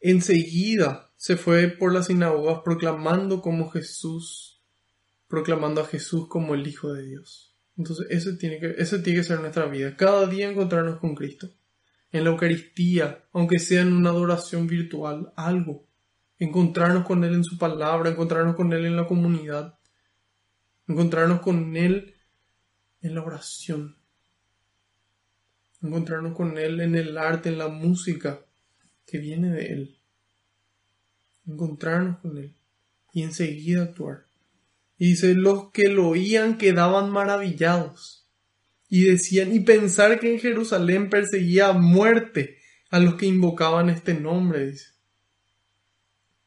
enseguida se fue por las sinagogas proclamando como Jesús, proclamando a Jesús como el Hijo de Dios. Entonces, eso tiene que, tiene que ser nuestra vida. Cada día encontrarnos con Cristo. En la Eucaristía, aunque sea en una adoración virtual, algo encontrarnos con Él en su palabra, encontrarnos con Él en la comunidad, encontrarnos con Él en la oración, encontrarnos con Él en el arte, en la música que viene de Él, encontrarnos con Él y enseguida actuar. Y dice, los que lo oían quedaban maravillados y decían, y pensar que en Jerusalén perseguía a muerte a los que invocaban este nombre.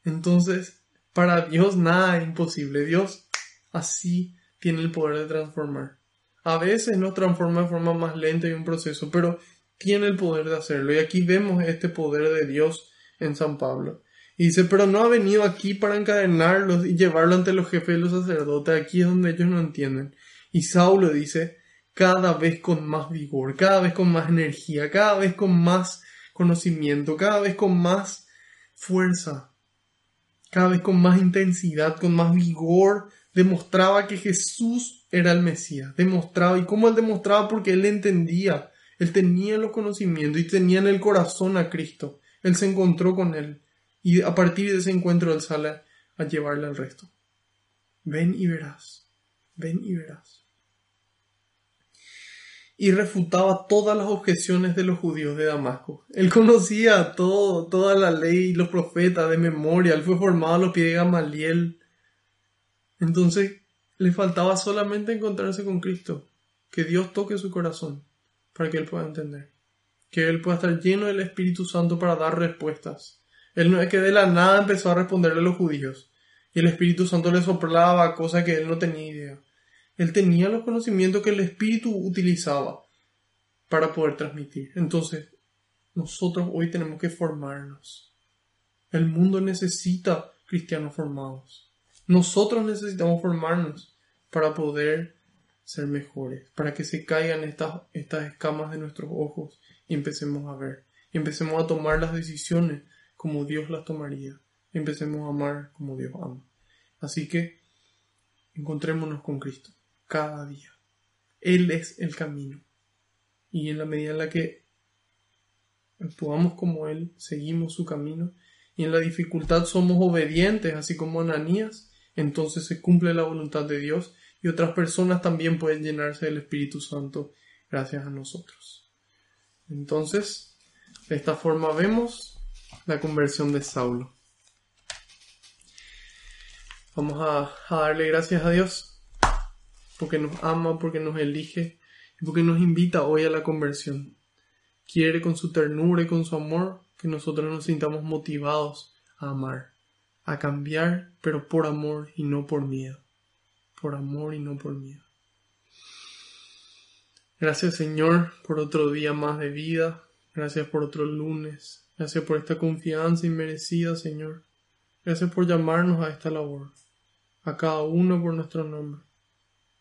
Entonces, para Dios nada es imposible. Dios así tiene el poder de transformar. A veces nos transforma de forma más lenta y un proceso, pero tiene el poder de hacerlo. Y aquí vemos este poder de Dios en San Pablo. Y dice, pero no ha venido aquí para encadenarlos y llevarlo ante los jefes de los sacerdotes. Aquí es donde ellos no entienden. Y Saulo dice, cada vez con más vigor, cada vez con más energía, cada vez con más conocimiento, cada vez con más fuerza cada vez con más intensidad, con más vigor, demostraba que Jesús era el Mesías, demostraba, y cómo él demostraba porque él entendía, él tenía los conocimientos y tenía en el corazón a Cristo, él se encontró con él, y a partir de ese encuentro él sale a llevarle al resto. Ven y verás, ven y verás y refutaba todas las objeciones de los judíos de Damasco. Él conocía todo, toda la ley y los profetas de memoria, él fue formado a los pies de Gamaliel. Entonces le faltaba solamente encontrarse con Cristo, que Dios toque su corazón para que él pueda entender, que él pueda estar lleno del Espíritu Santo para dar respuestas. Él no es que de la nada empezó a responderle a los judíos y el Espíritu Santo le soplaba cosas que él no tenía idea. Él tenía los conocimientos que el Espíritu utilizaba para poder transmitir. Entonces, nosotros hoy tenemos que formarnos. El mundo necesita cristianos formados. Nosotros necesitamos formarnos para poder ser mejores, para que se caigan estas, estas escamas de nuestros ojos y empecemos a ver, y empecemos a tomar las decisiones como Dios las tomaría, empecemos a amar como Dios ama. Así que encontrémonos con Cristo cada día. Él es el camino. Y en la medida en la que actuamos como Él, seguimos su camino, y en la dificultad somos obedientes, así como Ananías, entonces se cumple la voluntad de Dios y otras personas también pueden llenarse del Espíritu Santo gracias a nosotros. Entonces, de esta forma vemos la conversión de Saulo. Vamos a, darle gracias a Dios porque nos ama, porque nos elige y porque nos invita hoy a la conversión. Quiere con su ternura y con su amor que nosotros nos sintamos motivados a amar, a cambiar, pero por amor y no por miedo. Por amor y no por miedo. Gracias Señor por otro día más de vida. Gracias por otro lunes. Gracias por esta confianza inmerecida, Señor. Gracias por llamarnos a esta labor. A cada uno por nuestro nombre.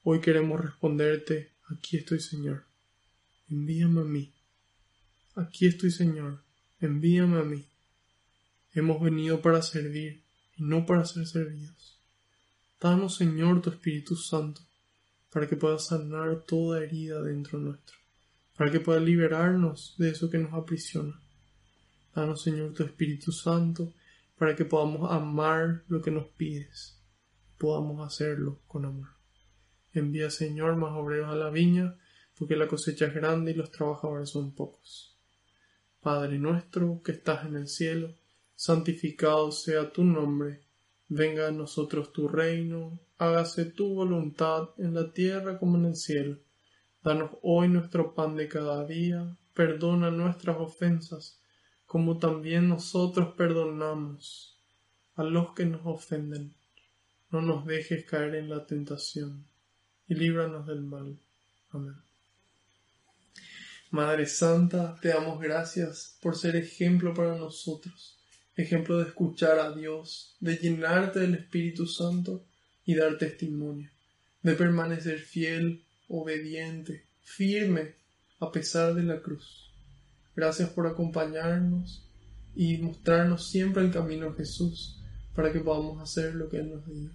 Hoy queremos responderte, aquí estoy, Señor. Envíame a mí. Aquí estoy, Señor. Envíame a mí. Hemos venido para servir y no para ser servidos. Danos, Señor, tu Espíritu Santo para que pueda sanar toda herida dentro nuestro, para que pueda liberarnos de eso que nos aprisiona. Danos, Señor, tu Espíritu Santo, para que podamos amar lo que nos pides, podamos hacerlo con amor. Envía, Señor, más obreros a la viña, porque la cosecha es grande y los trabajadores son pocos. Padre nuestro que estás en el cielo, santificado sea tu nombre, venga a nosotros tu reino, hágase tu voluntad en la tierra como en el cielo. Danos hoy nuestro pan de cada día, perdona nuestras ofensas, como también nosotros perdonamos a los que nos ofenden. No nos dejes caer en la tentación, y líbranos del mal. Amén. Madre Santa, te damos gracias por ser ejemplo para nosotros, ejemplo de escuchar a Dios, de llenarte del Espíritu Santo y dar testimonio, de permanecer fiel, obediente, firme a pesar de la cruz. Gracias por acompañarnos y mostrarnos siempre el camino a Jesús para que podamos hacer lo que Él nos diga.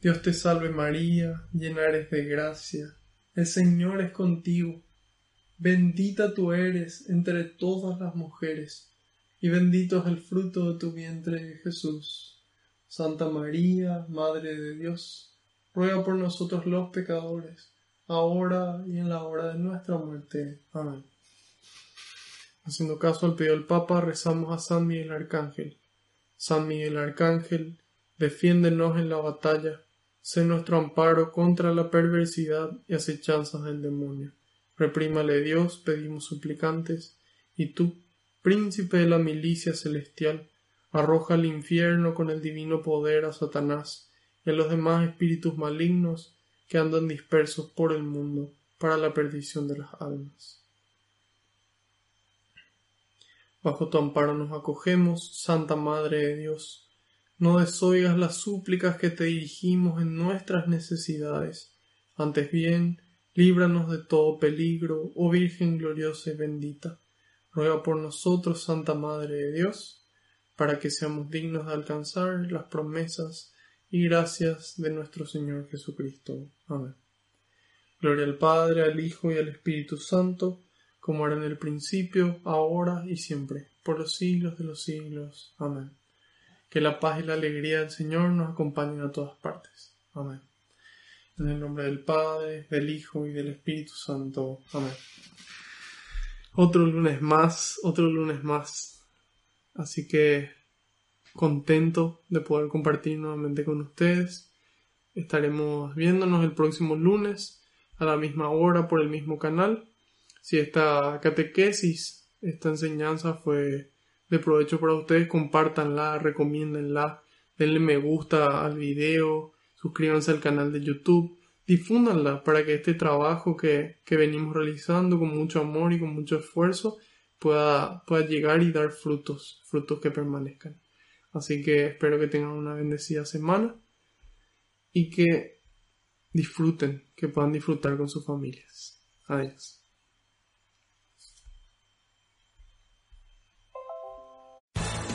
Dios te salve María, llena eres de gracia, el Señor es contigo, bendita tú eres entre todas las mujeres, y bendito es el fruto de tu vientre Jesús. Santa María, Madre de Dios, ruega por nosotros los pecadores, ahora y en la hora de nuestra muerte. Amén. Haciendo caso al pedido del Papa, rezamos a San Miguel Arcángel. San Miguel Arcángel, defiéndenos en la batalla, sé nuestro amparo contra la perversidad y acechanzas del demonio. Reprímale Dios, pedimos suplicantes, y tú, príncipe de la milicia celestial, arroja al infierno con el divino poder a Satanás y a los demás espíritus malignos que andan dispersos por el mundo para la perdición de las almas. Bajo tu amparo nos acogemos, Santa Madre de Dios. No desoigas las súplicas que te dirigimos en nuestras necesidades. Antes bien, líbranos de todo peligro, oh Virgen gloriosa y bendita. Ruega por nosotros, Santa Madre de Dios para que seamos dignos de alcanzar las promesas y gracias de nuestro Señor Jesucristo. Amén. Gloria al Padre, al Hijo y al Espíritu Santo, como era en el principio, ahora y siempre, por los siglos de los siglos. Amén. Que la paz y la alegría del Señor nos acompañen a todas partes. Amén. En el nombre del Padre, del Hijo y del Espíritu Santo. Amén. Otro lunes más, otro lunes más Así que contento de poder compartir nuevamente con ustedes. Estaremos viéndonos el próximo lunes a la misma hora por el mismo canal. Si esta catequesis, esta enseñanza fue de provecho para ustedes, compártanla, recomiéndenla, denle me gusta al video, suscríbanse al canal de YouTube, difúndanla para que este trabajo que, que venimos realizando con mucho amor y con mucho esfuerzo pueda, pueda llegar y dar frutos, frutos que permanezcan. Así que espero que tengan una bendecida semana y que disfruten, que puedan disfrutar con sus familias. Adiós.